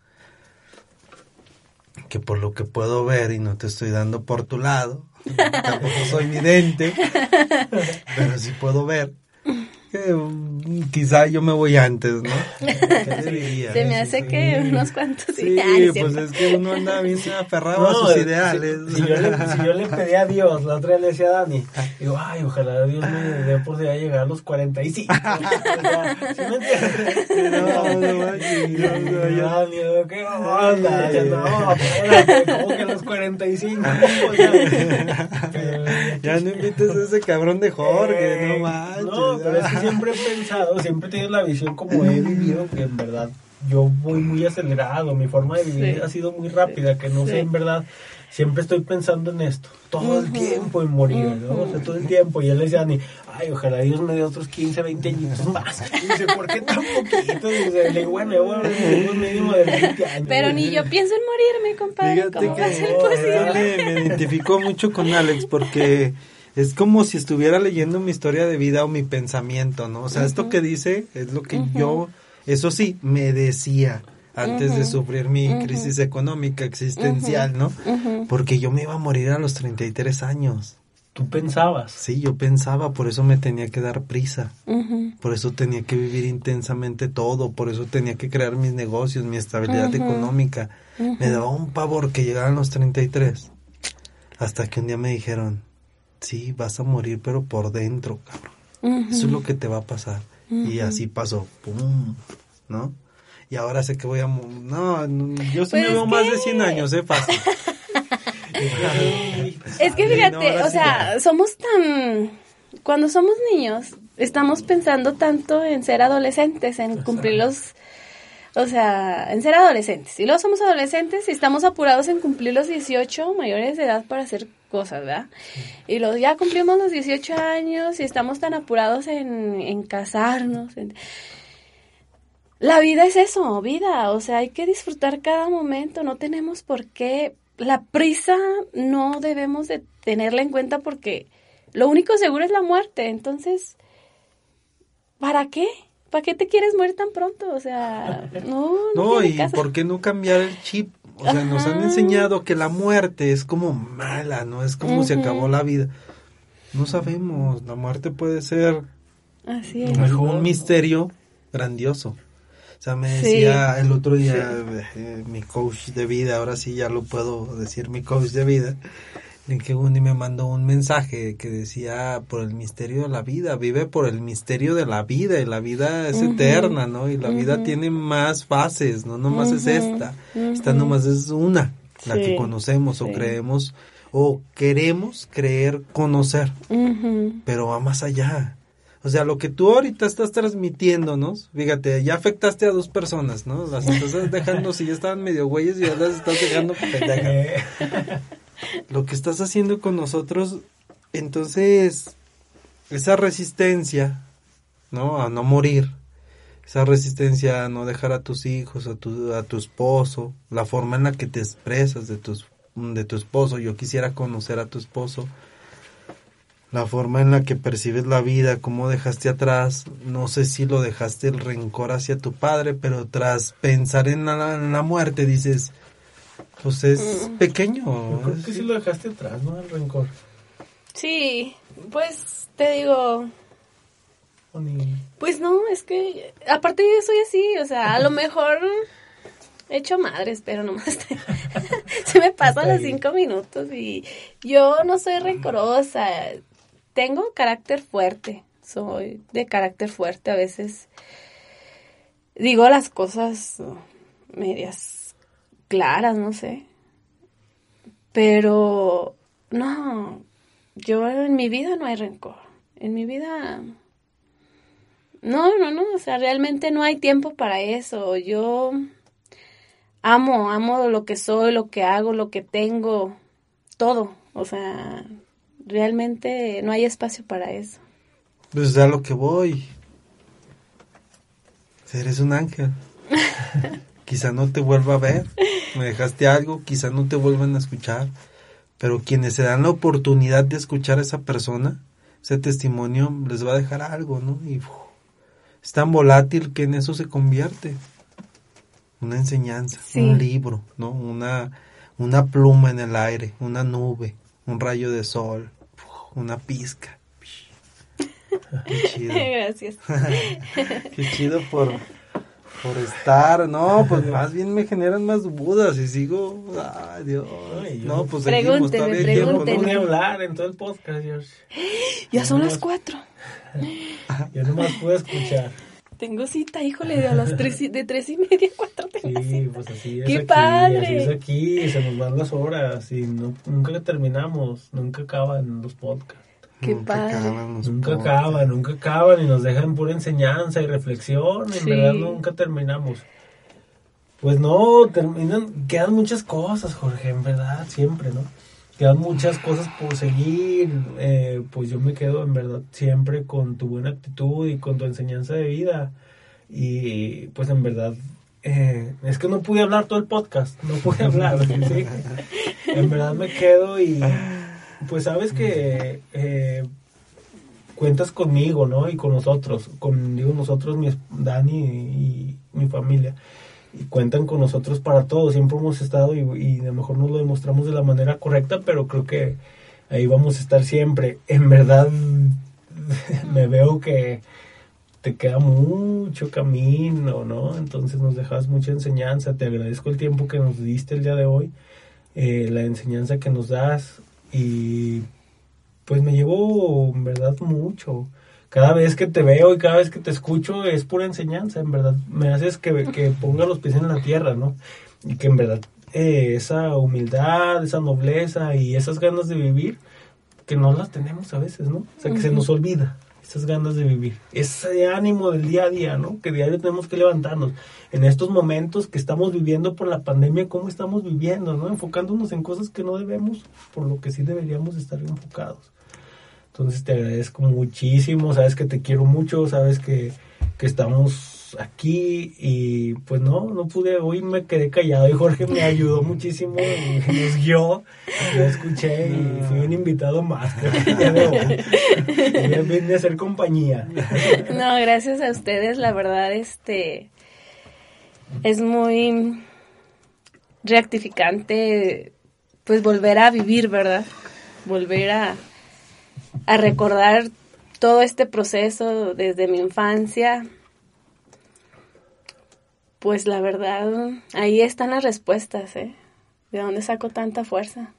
que por lo que puedo ver y no te estoy dando por tu lado, tampoco soy vidente, pero sí puedo ver, que mm, quizá yo me voy antes, ¿no? Se me hace que unos cuantos... Sí, Ah, no es pues es que uno anda bien aferrado a sus ideales. Si, yo le, si yo le pedí a Dios, la otra vez le decía a Dani, digo, ay, ojalá Dios me dé por día llegar a los 45. O sea, ¿sí me entiendes? No, ¿qué onda? Ya no, espérate, como que a los 45. Ya, ya no invites a ese cabrón de Jorge, no eh, manches. No, pero es que siempre he pensado, siempre he tenido la visión como he vivido, que en verdad yo voy muy acelerado, mi forma de vivir Sí. ha sido muy rápida, que no Sí. sé en verdad, siempre estoy pensando en esto, todo el tiempo en morir, ¿no? O sea, todo el tiempo, y él decía, ni, ay, ojalá Dios me dé otros 15, 20 años más, y dice, ¿por qué tan poquito? Y dice, le digo, bueno, yo voy a un mínimo de 20 años. Pero ni yo pienso en morirme, compadre. Fíjate ¿Cómo va a que ser yo posible? me, me identifico mucho con Alex porque es como si estuviera leyendo mi historia de vida o mi pensamiento, ¿no? O sea, esto que dice es lo que yo, eso sí, me decía antes de sufrir mi crisis económica existencial, ¿no? Porque yo me iba a morir a los 33 años. Tú pensabas. Sí, yo pensaba, por eso me tenía que dar prisa. Por eso tenía que vivir intensamente todo, por eso tenía que crear mis negocios, mi estabilidad económica. Me daba un pavor que llegaran los 33. Hasta que un día me dijeron, sí, vas a morir, pero por dentro, cabrón. Eso es lo que te va a pasar. Y así pasó, pum, ¿no? Y ahora sé que voy a... No, yo sí Pues me veo más de 100 años, ¿eh? Fácil. Es que no, fíjate, o sea, somos tan... Cuando somos niños, estamos pensando tanto en ser adolescentes, en cumplir los... O sea, en ser adolescentes. Y luego somos adolescentes y estamos apurados en cumplir los 18 mayores de edad para hacer cosas, ¿verdad? Y luego ya cumplimos los 18 años y estamos tan apurados en, en casarnos. en- La vida es eso, vida. O sea, hay que disfrutar cada momento. No tenemos por qué. La prisa no debemos de tenerla en cuenta porque lo único seguro es la muerte. Entonces, ¿para qué? ¿Para qué te quieres morir tan pronto? O sea, no, no, No, y por qué no cambiar el chip. O sea, nos han Ajá. enseñado que la muerte es como mala, ¿no? Es como se Ujú. acabó la vida. No sabemos, la muerte puede ser Así es. mejor. un misterio grandioso. O sea, me Sí. decía el otro día eh, mi coach de vida, ahora sí ya lo puedo decir, mi coach de vida, en que un día me mandó un mensaje que decía por el misterio de la vida, vive por el misterio de la vida y la vida es eterna, ¿no? Y la vida tiene más fases, no nomás es Ujú. esta, esta nomás es una, la que conocemos o creemos o queremos creer conocer pero va más allá. O sea, lo que tú ahorita estás transmitiéndonos, fíjate, ya afectaste a dos personas, ¿no? Las estás dejando, si ya estaban medio güeyes y ya las estás dejando pendejas. Lo que estás haciendo con nosotros, entonces, esa resistencia, ¿no? A no morir, esa resistencia a no dejar a tus hijos, a tu, a tu esposo, la forma en la que te expresas de tus, de tu esposo, yo quisiera conocer a tu esposo, la forma en la que percibes la vida, cómo dejaste atrás, no sé si lo dejaste el rencor hacia tu padre, pero tras pensar en la muerte dices, pues es pequeño. yo creo que sí lo dejaste atrás, ¿no? El rencor. Sí, pues te digo, Pues no, es que aparte yo soy así, o sea, a lo mejor he hecho madres, pero nomás se me pasan los cinco minutos y yo no soy rencorosa, tengo carácter fuerte, soy de carácter fuerte a veces. Digo las cosas medias claras, no sé. Pero no, yo en mi vida no hay rencor. En mi vida no, no, no, o sea, realmente no hay tiempo para eso. Yo amo, amo lo que soy, lo que hago, lo que tengo, todo. O sea, realmente no hay espacio para eso. Pues a lo que voy. Eres un ángel. quizá no te vuelva a ver. Me dejaste algo, quizá no te vuelvan a escuchar. Pero quienes se dan la oportunidad de escuchar a esa persona, ese testimonio les va a dejar algo, ¿no? Y uf, es tan volátil que en eso se convierte. Una enseñanza, Sí. un libro, ¿no? Una, una pluma en el aire, una nube, un rayo de sol, uf, una pizca. Qué chido. Gracias. Qué chido por, por estar. No, pues más bien me generan más dudas y sigo. Ay, Dios. Ay, No, pues Pregúnteme, seguimos, todavía hay tiempo, No pregúnteme. pude hablar en todo el podcast, George. Ya son las cuatro. Yo nomás pude escuchar. Tengo cita, híjole, de a las tres, y- de tres y media a cuatro tengo Sí, cita. pues así es ¡Qué aquí, padre! así es aquí, se nos van las horas y no, nunca le terminamos, nunca acaban los podcasts. Qué Nunca padre. acaban Nunca acaban, nunca acaban y nos dejan pura enseñanza y reflexión, en verdad nunca terminamos. Pues no, terminan, quedan muchas cosas, Jorge, en verdad, siempre, ¿no? Quedan muchas cosas por seguir, eh, pues yo me quedo en verdad siempre con tu buena actitud y con tu enseñanza de vida. Y pues en verdad, eh, es que no pude hablar todo el podcast, no pude hablar, ¿sí? En verdad me quedo y pues sabes que eh, cuentas conmigo, ¿no? Y con nosotros, con digo nosotros, mi, Dani y, mi familia. Y cuentan con nosotros para todo, siempre hemos estado y, y a lo mejor no lo demostramos de la manera correcta, pero creo que ahí vamos a estar siempre. En verdad, me veo que te queda mucho camino, ¿no? Entonces nos dejas mucha enseñanza, te agradezco el tiempo que nos diste el día de hoy, eh, la enseñanza que nos das y pues me llevo en verdad mucho. Cada vez que te veo y cada vez que te escucho es pura enseñanza, en verdad. Me haces que, que ponga los pies en la tierra, ¿no? Y que en verdad eh, esa humildad, esa nobleza y esas ganas de vivir, que no las tenemos a veces, ¿no? O sea, que se nos olvida esas ganas de vivir, ese ánimo del día a día, ¿no? Que diario tenemos que levantarnos. En estos momentos que estamos viviendo por la pandemia, ¿cómo estamos viviendo, no? Enfocándonos en cosas que no debemos, por lo que sí deberíamos estar enfocados. Entonces te agradezco muchísimo, sabes que te quiero mucho, sabes que, que estamos aquí y pues no, no pude, hoy me quedé callado y Jorge me ayudó muchísimo, y nos guió, yo escuché y fui un invitado más, ya vine a hacer compañía. No, gracias a ustedes, la verdad, este es muy reactificante, pues volver a vivir, ¿verdad? Volver a, a recordar todo este proceso desde mi infancia. Pues la verdad, ahí están las respuestas, ¿eh? ¿De dónde saco tanta fuerza?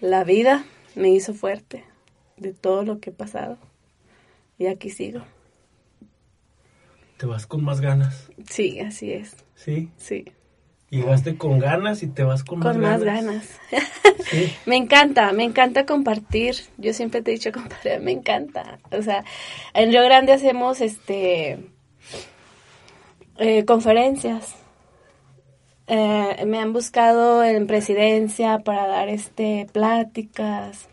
La vida me hizo fuerte de todo lo que he pasado. Y aquí sigo. Te vas con más ganas, Sí, así es. ¿sí? Sí. Llegaste con ganas y te vas con, Con más más ganas. ganas. Sí. Me encanta, me encanta compartir. Yo siempre te he dicho, compadre, me encanta. O sea, en Río Grande hacemos este eh, conferencias. Eh, me han buscado en presidencia para dar este pláticas.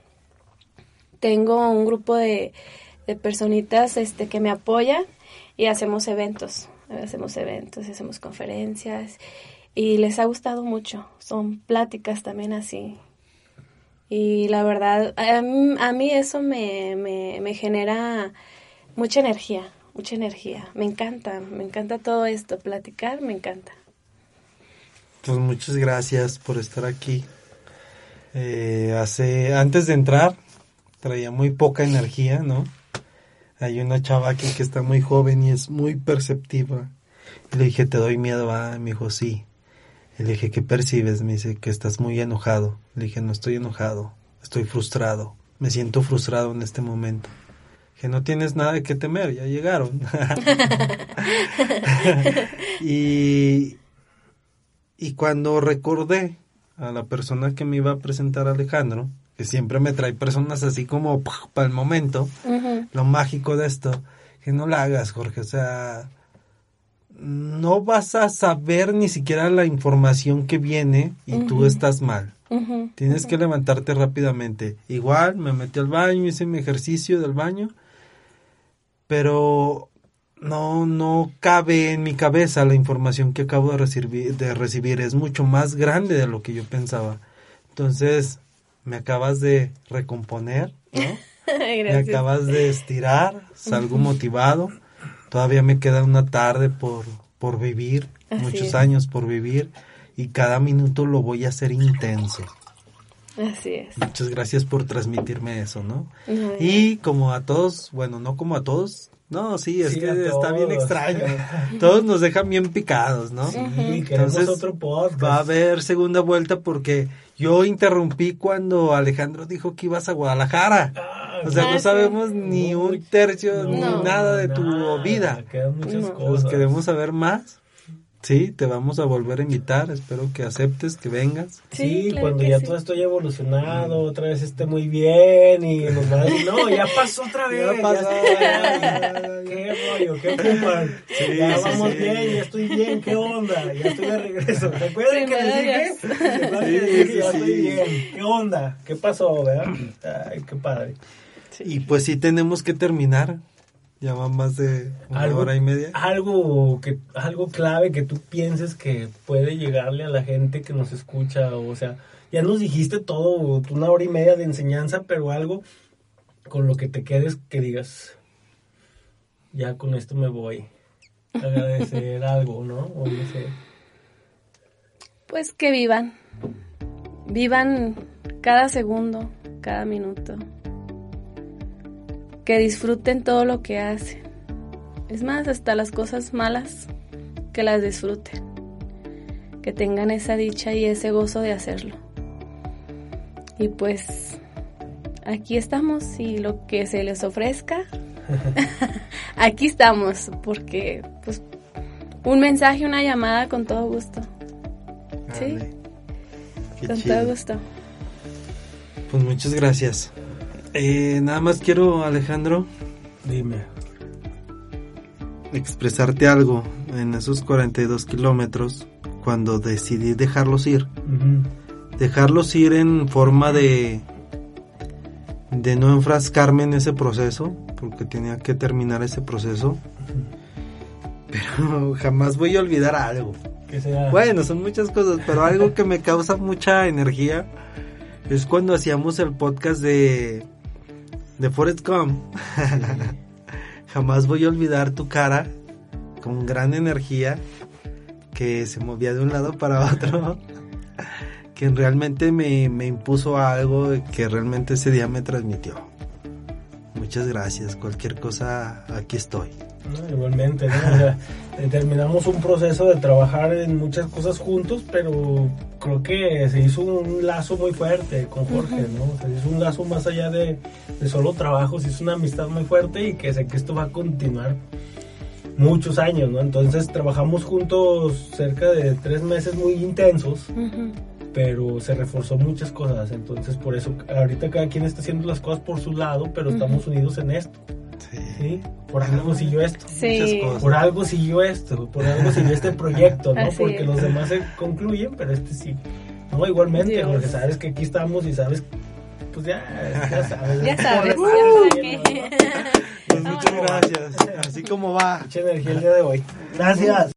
Tengo un grupo de, de personitas este que me apoyan y hacemos eventos. Hacemos eventos, hacemos conferencias y les ha gustado mucho. Son pláticas también así. Y la verdad, a, mí- eso me, me, me genera mucha energía, mucha energía. Me encanta, me encanta todo esto, platicar, me encanta. Pues muchas gracias por estar aquí. Eh, hace, antes de entrar, traía muy poca energía, ¿no? Hay una chava aquí que está muy joven y es muy perceptiva. Le dije, ¿te doy miedo? Ah, me dijo, sí. Le dije, ¿qué percibes? Me dice que estás muy enojado. Le dije, no estoy enojado, estoy frustrado. Me siento frustrado en este momento. Que no tienes nada de que temer, ya llegaron. y, y cuando recordé a la persona que me iba a presentar Alejandro, que siempre me trae personas así como para el momento, lo mágico de esto, que no la hagas, Jorge, o sea, no vas a saber ni siquiera la información que viene y tú Ujú. estás mal. Tienes que levantarte rápidamente. Igual me metí al baño, hice mi ejercicio del baño, pero no, no cabe en mi cabeza la información que acabo de recibir, de recibir. Es mucho más grande de lo que yo pensaba. Entonces, me acabas de recomponer, ¿no? Me acabas de estirar, salgo motivado. Todavía me queda una tarde por, por vivir, Así muchos es. años por vivir, y cada minuto lo voy a hacer intenso. Así es. Muchas gracias por transmitirme eso, ¿no? Y como a todos, bueno, no como a todos, no, sí, es Sí, que está bien extraño. Todos nos dejan bien picados, ¿no? Sí, queremos Entonces, otro podcast. Va a haber segunda vuelta porque yo interrumpí cuando Alejandro dijo que ibas a Guadalajara. Ah, O sea, Ah, no sí. sabemos ni un tercio, ni nada de tu Nada, vida. Quedan muchas No. cosas. Pues queremos saber más. Sí, te vamos a volver a invitar. Espero que aceptes, que vengas. Sí, Sí, claro cuando ya sí. todo esto haya evolucionado, otra vez esté muy bien y nos va a decir, no, ya pasó otra vez. Ya pasó, ya, ya, ya, qué rollo, qué ocupan. Sí, ya vamos sí. bien, ya estoy bien, qué onda, ya estoy de regreso. ¿Te acuerdan que les dije? Dios. ¿Te acuerdan que ya estoy bien, qué onda, qué pasó, verdad? Ay, qué padre. Y pues sí, tenemos que terminar. Ya van más de una Algo- hora y media. Algo que algo clave que tú pienses que puede llegarle a la gente que nos escucha, o sea, ya nos dijiste todo, una hora y media de enseñanza, pero algo con lo que te quedes que digas, ya con esto me voy. Agradecer algo, ¿no? O no sé. Pues que vivan. Vivan cada segundo, cada minuto. Que disfruten todo lo que hacen. Es más, hasta las cosas malas, que las disfruten. Que tengan esa dicha y ese gozo de hacerlo. Y pues aquí estamos y lo que se les ofrezca, aquí estamos, porque pues un mensaje, una llamada con todo gusto. Sí. Qué Con chido. todo gusto. Pues muchas gracias. Eh, nada más quiero, Alejandro, Dime. expresarte algo en esos 42 kilómetros cuando decidí dejarlos ir. Dejarlos ir en forma de de no enfrascarme en ese proceso, porque tenía que terminar ese proceso. Pero jamás voy a olvidar algo. Sea. Bueno, son muchas cosas, pero algo que me causa mucha energía es cuando hacíamos el podcast de de Forest Gump. Jamás voy a olvidar tu cara con gran energía que se movía de un lado para otro. que realmente me, me impuso algo que realmente ese día me transmitió. Muchas gracias. Cualquier cosa, aquí estoy. ¿No? Igualmente, ¿no? O sea, eh, terminamos un proceso de trabajar en muchas cosas juntos, pero creo que se hizo un lazo muy fuerte con Jorge, ¿no? Se hizo un lazo más allá de, de solo trabajo, se hizo una amistad muy fuerte y que sé que esto va a continuar muchos años, ¿no? Entonces trabajamos juntos cerca de tres meses muy intensos. Pero se reforzó muchas cosas, entonces por eso ahorita cada quien está haciendo las cosas por su lado, pero estamos unidos en esto, ¿sí? Por algo siguió esto. Sí. Por algo siguió esto, por algo siguió este proyecto, ¿no? Así Porque es. los demás se concluyen, pero este sí. No, igualmente, Dios. porque sabes que aquí estamos y sabes, pues ya, ya sabes. Ya sabes, Por- ya Sí, qué. Pues muchas gracias. Así como va. Mucha energía el día de hoy. Gracias.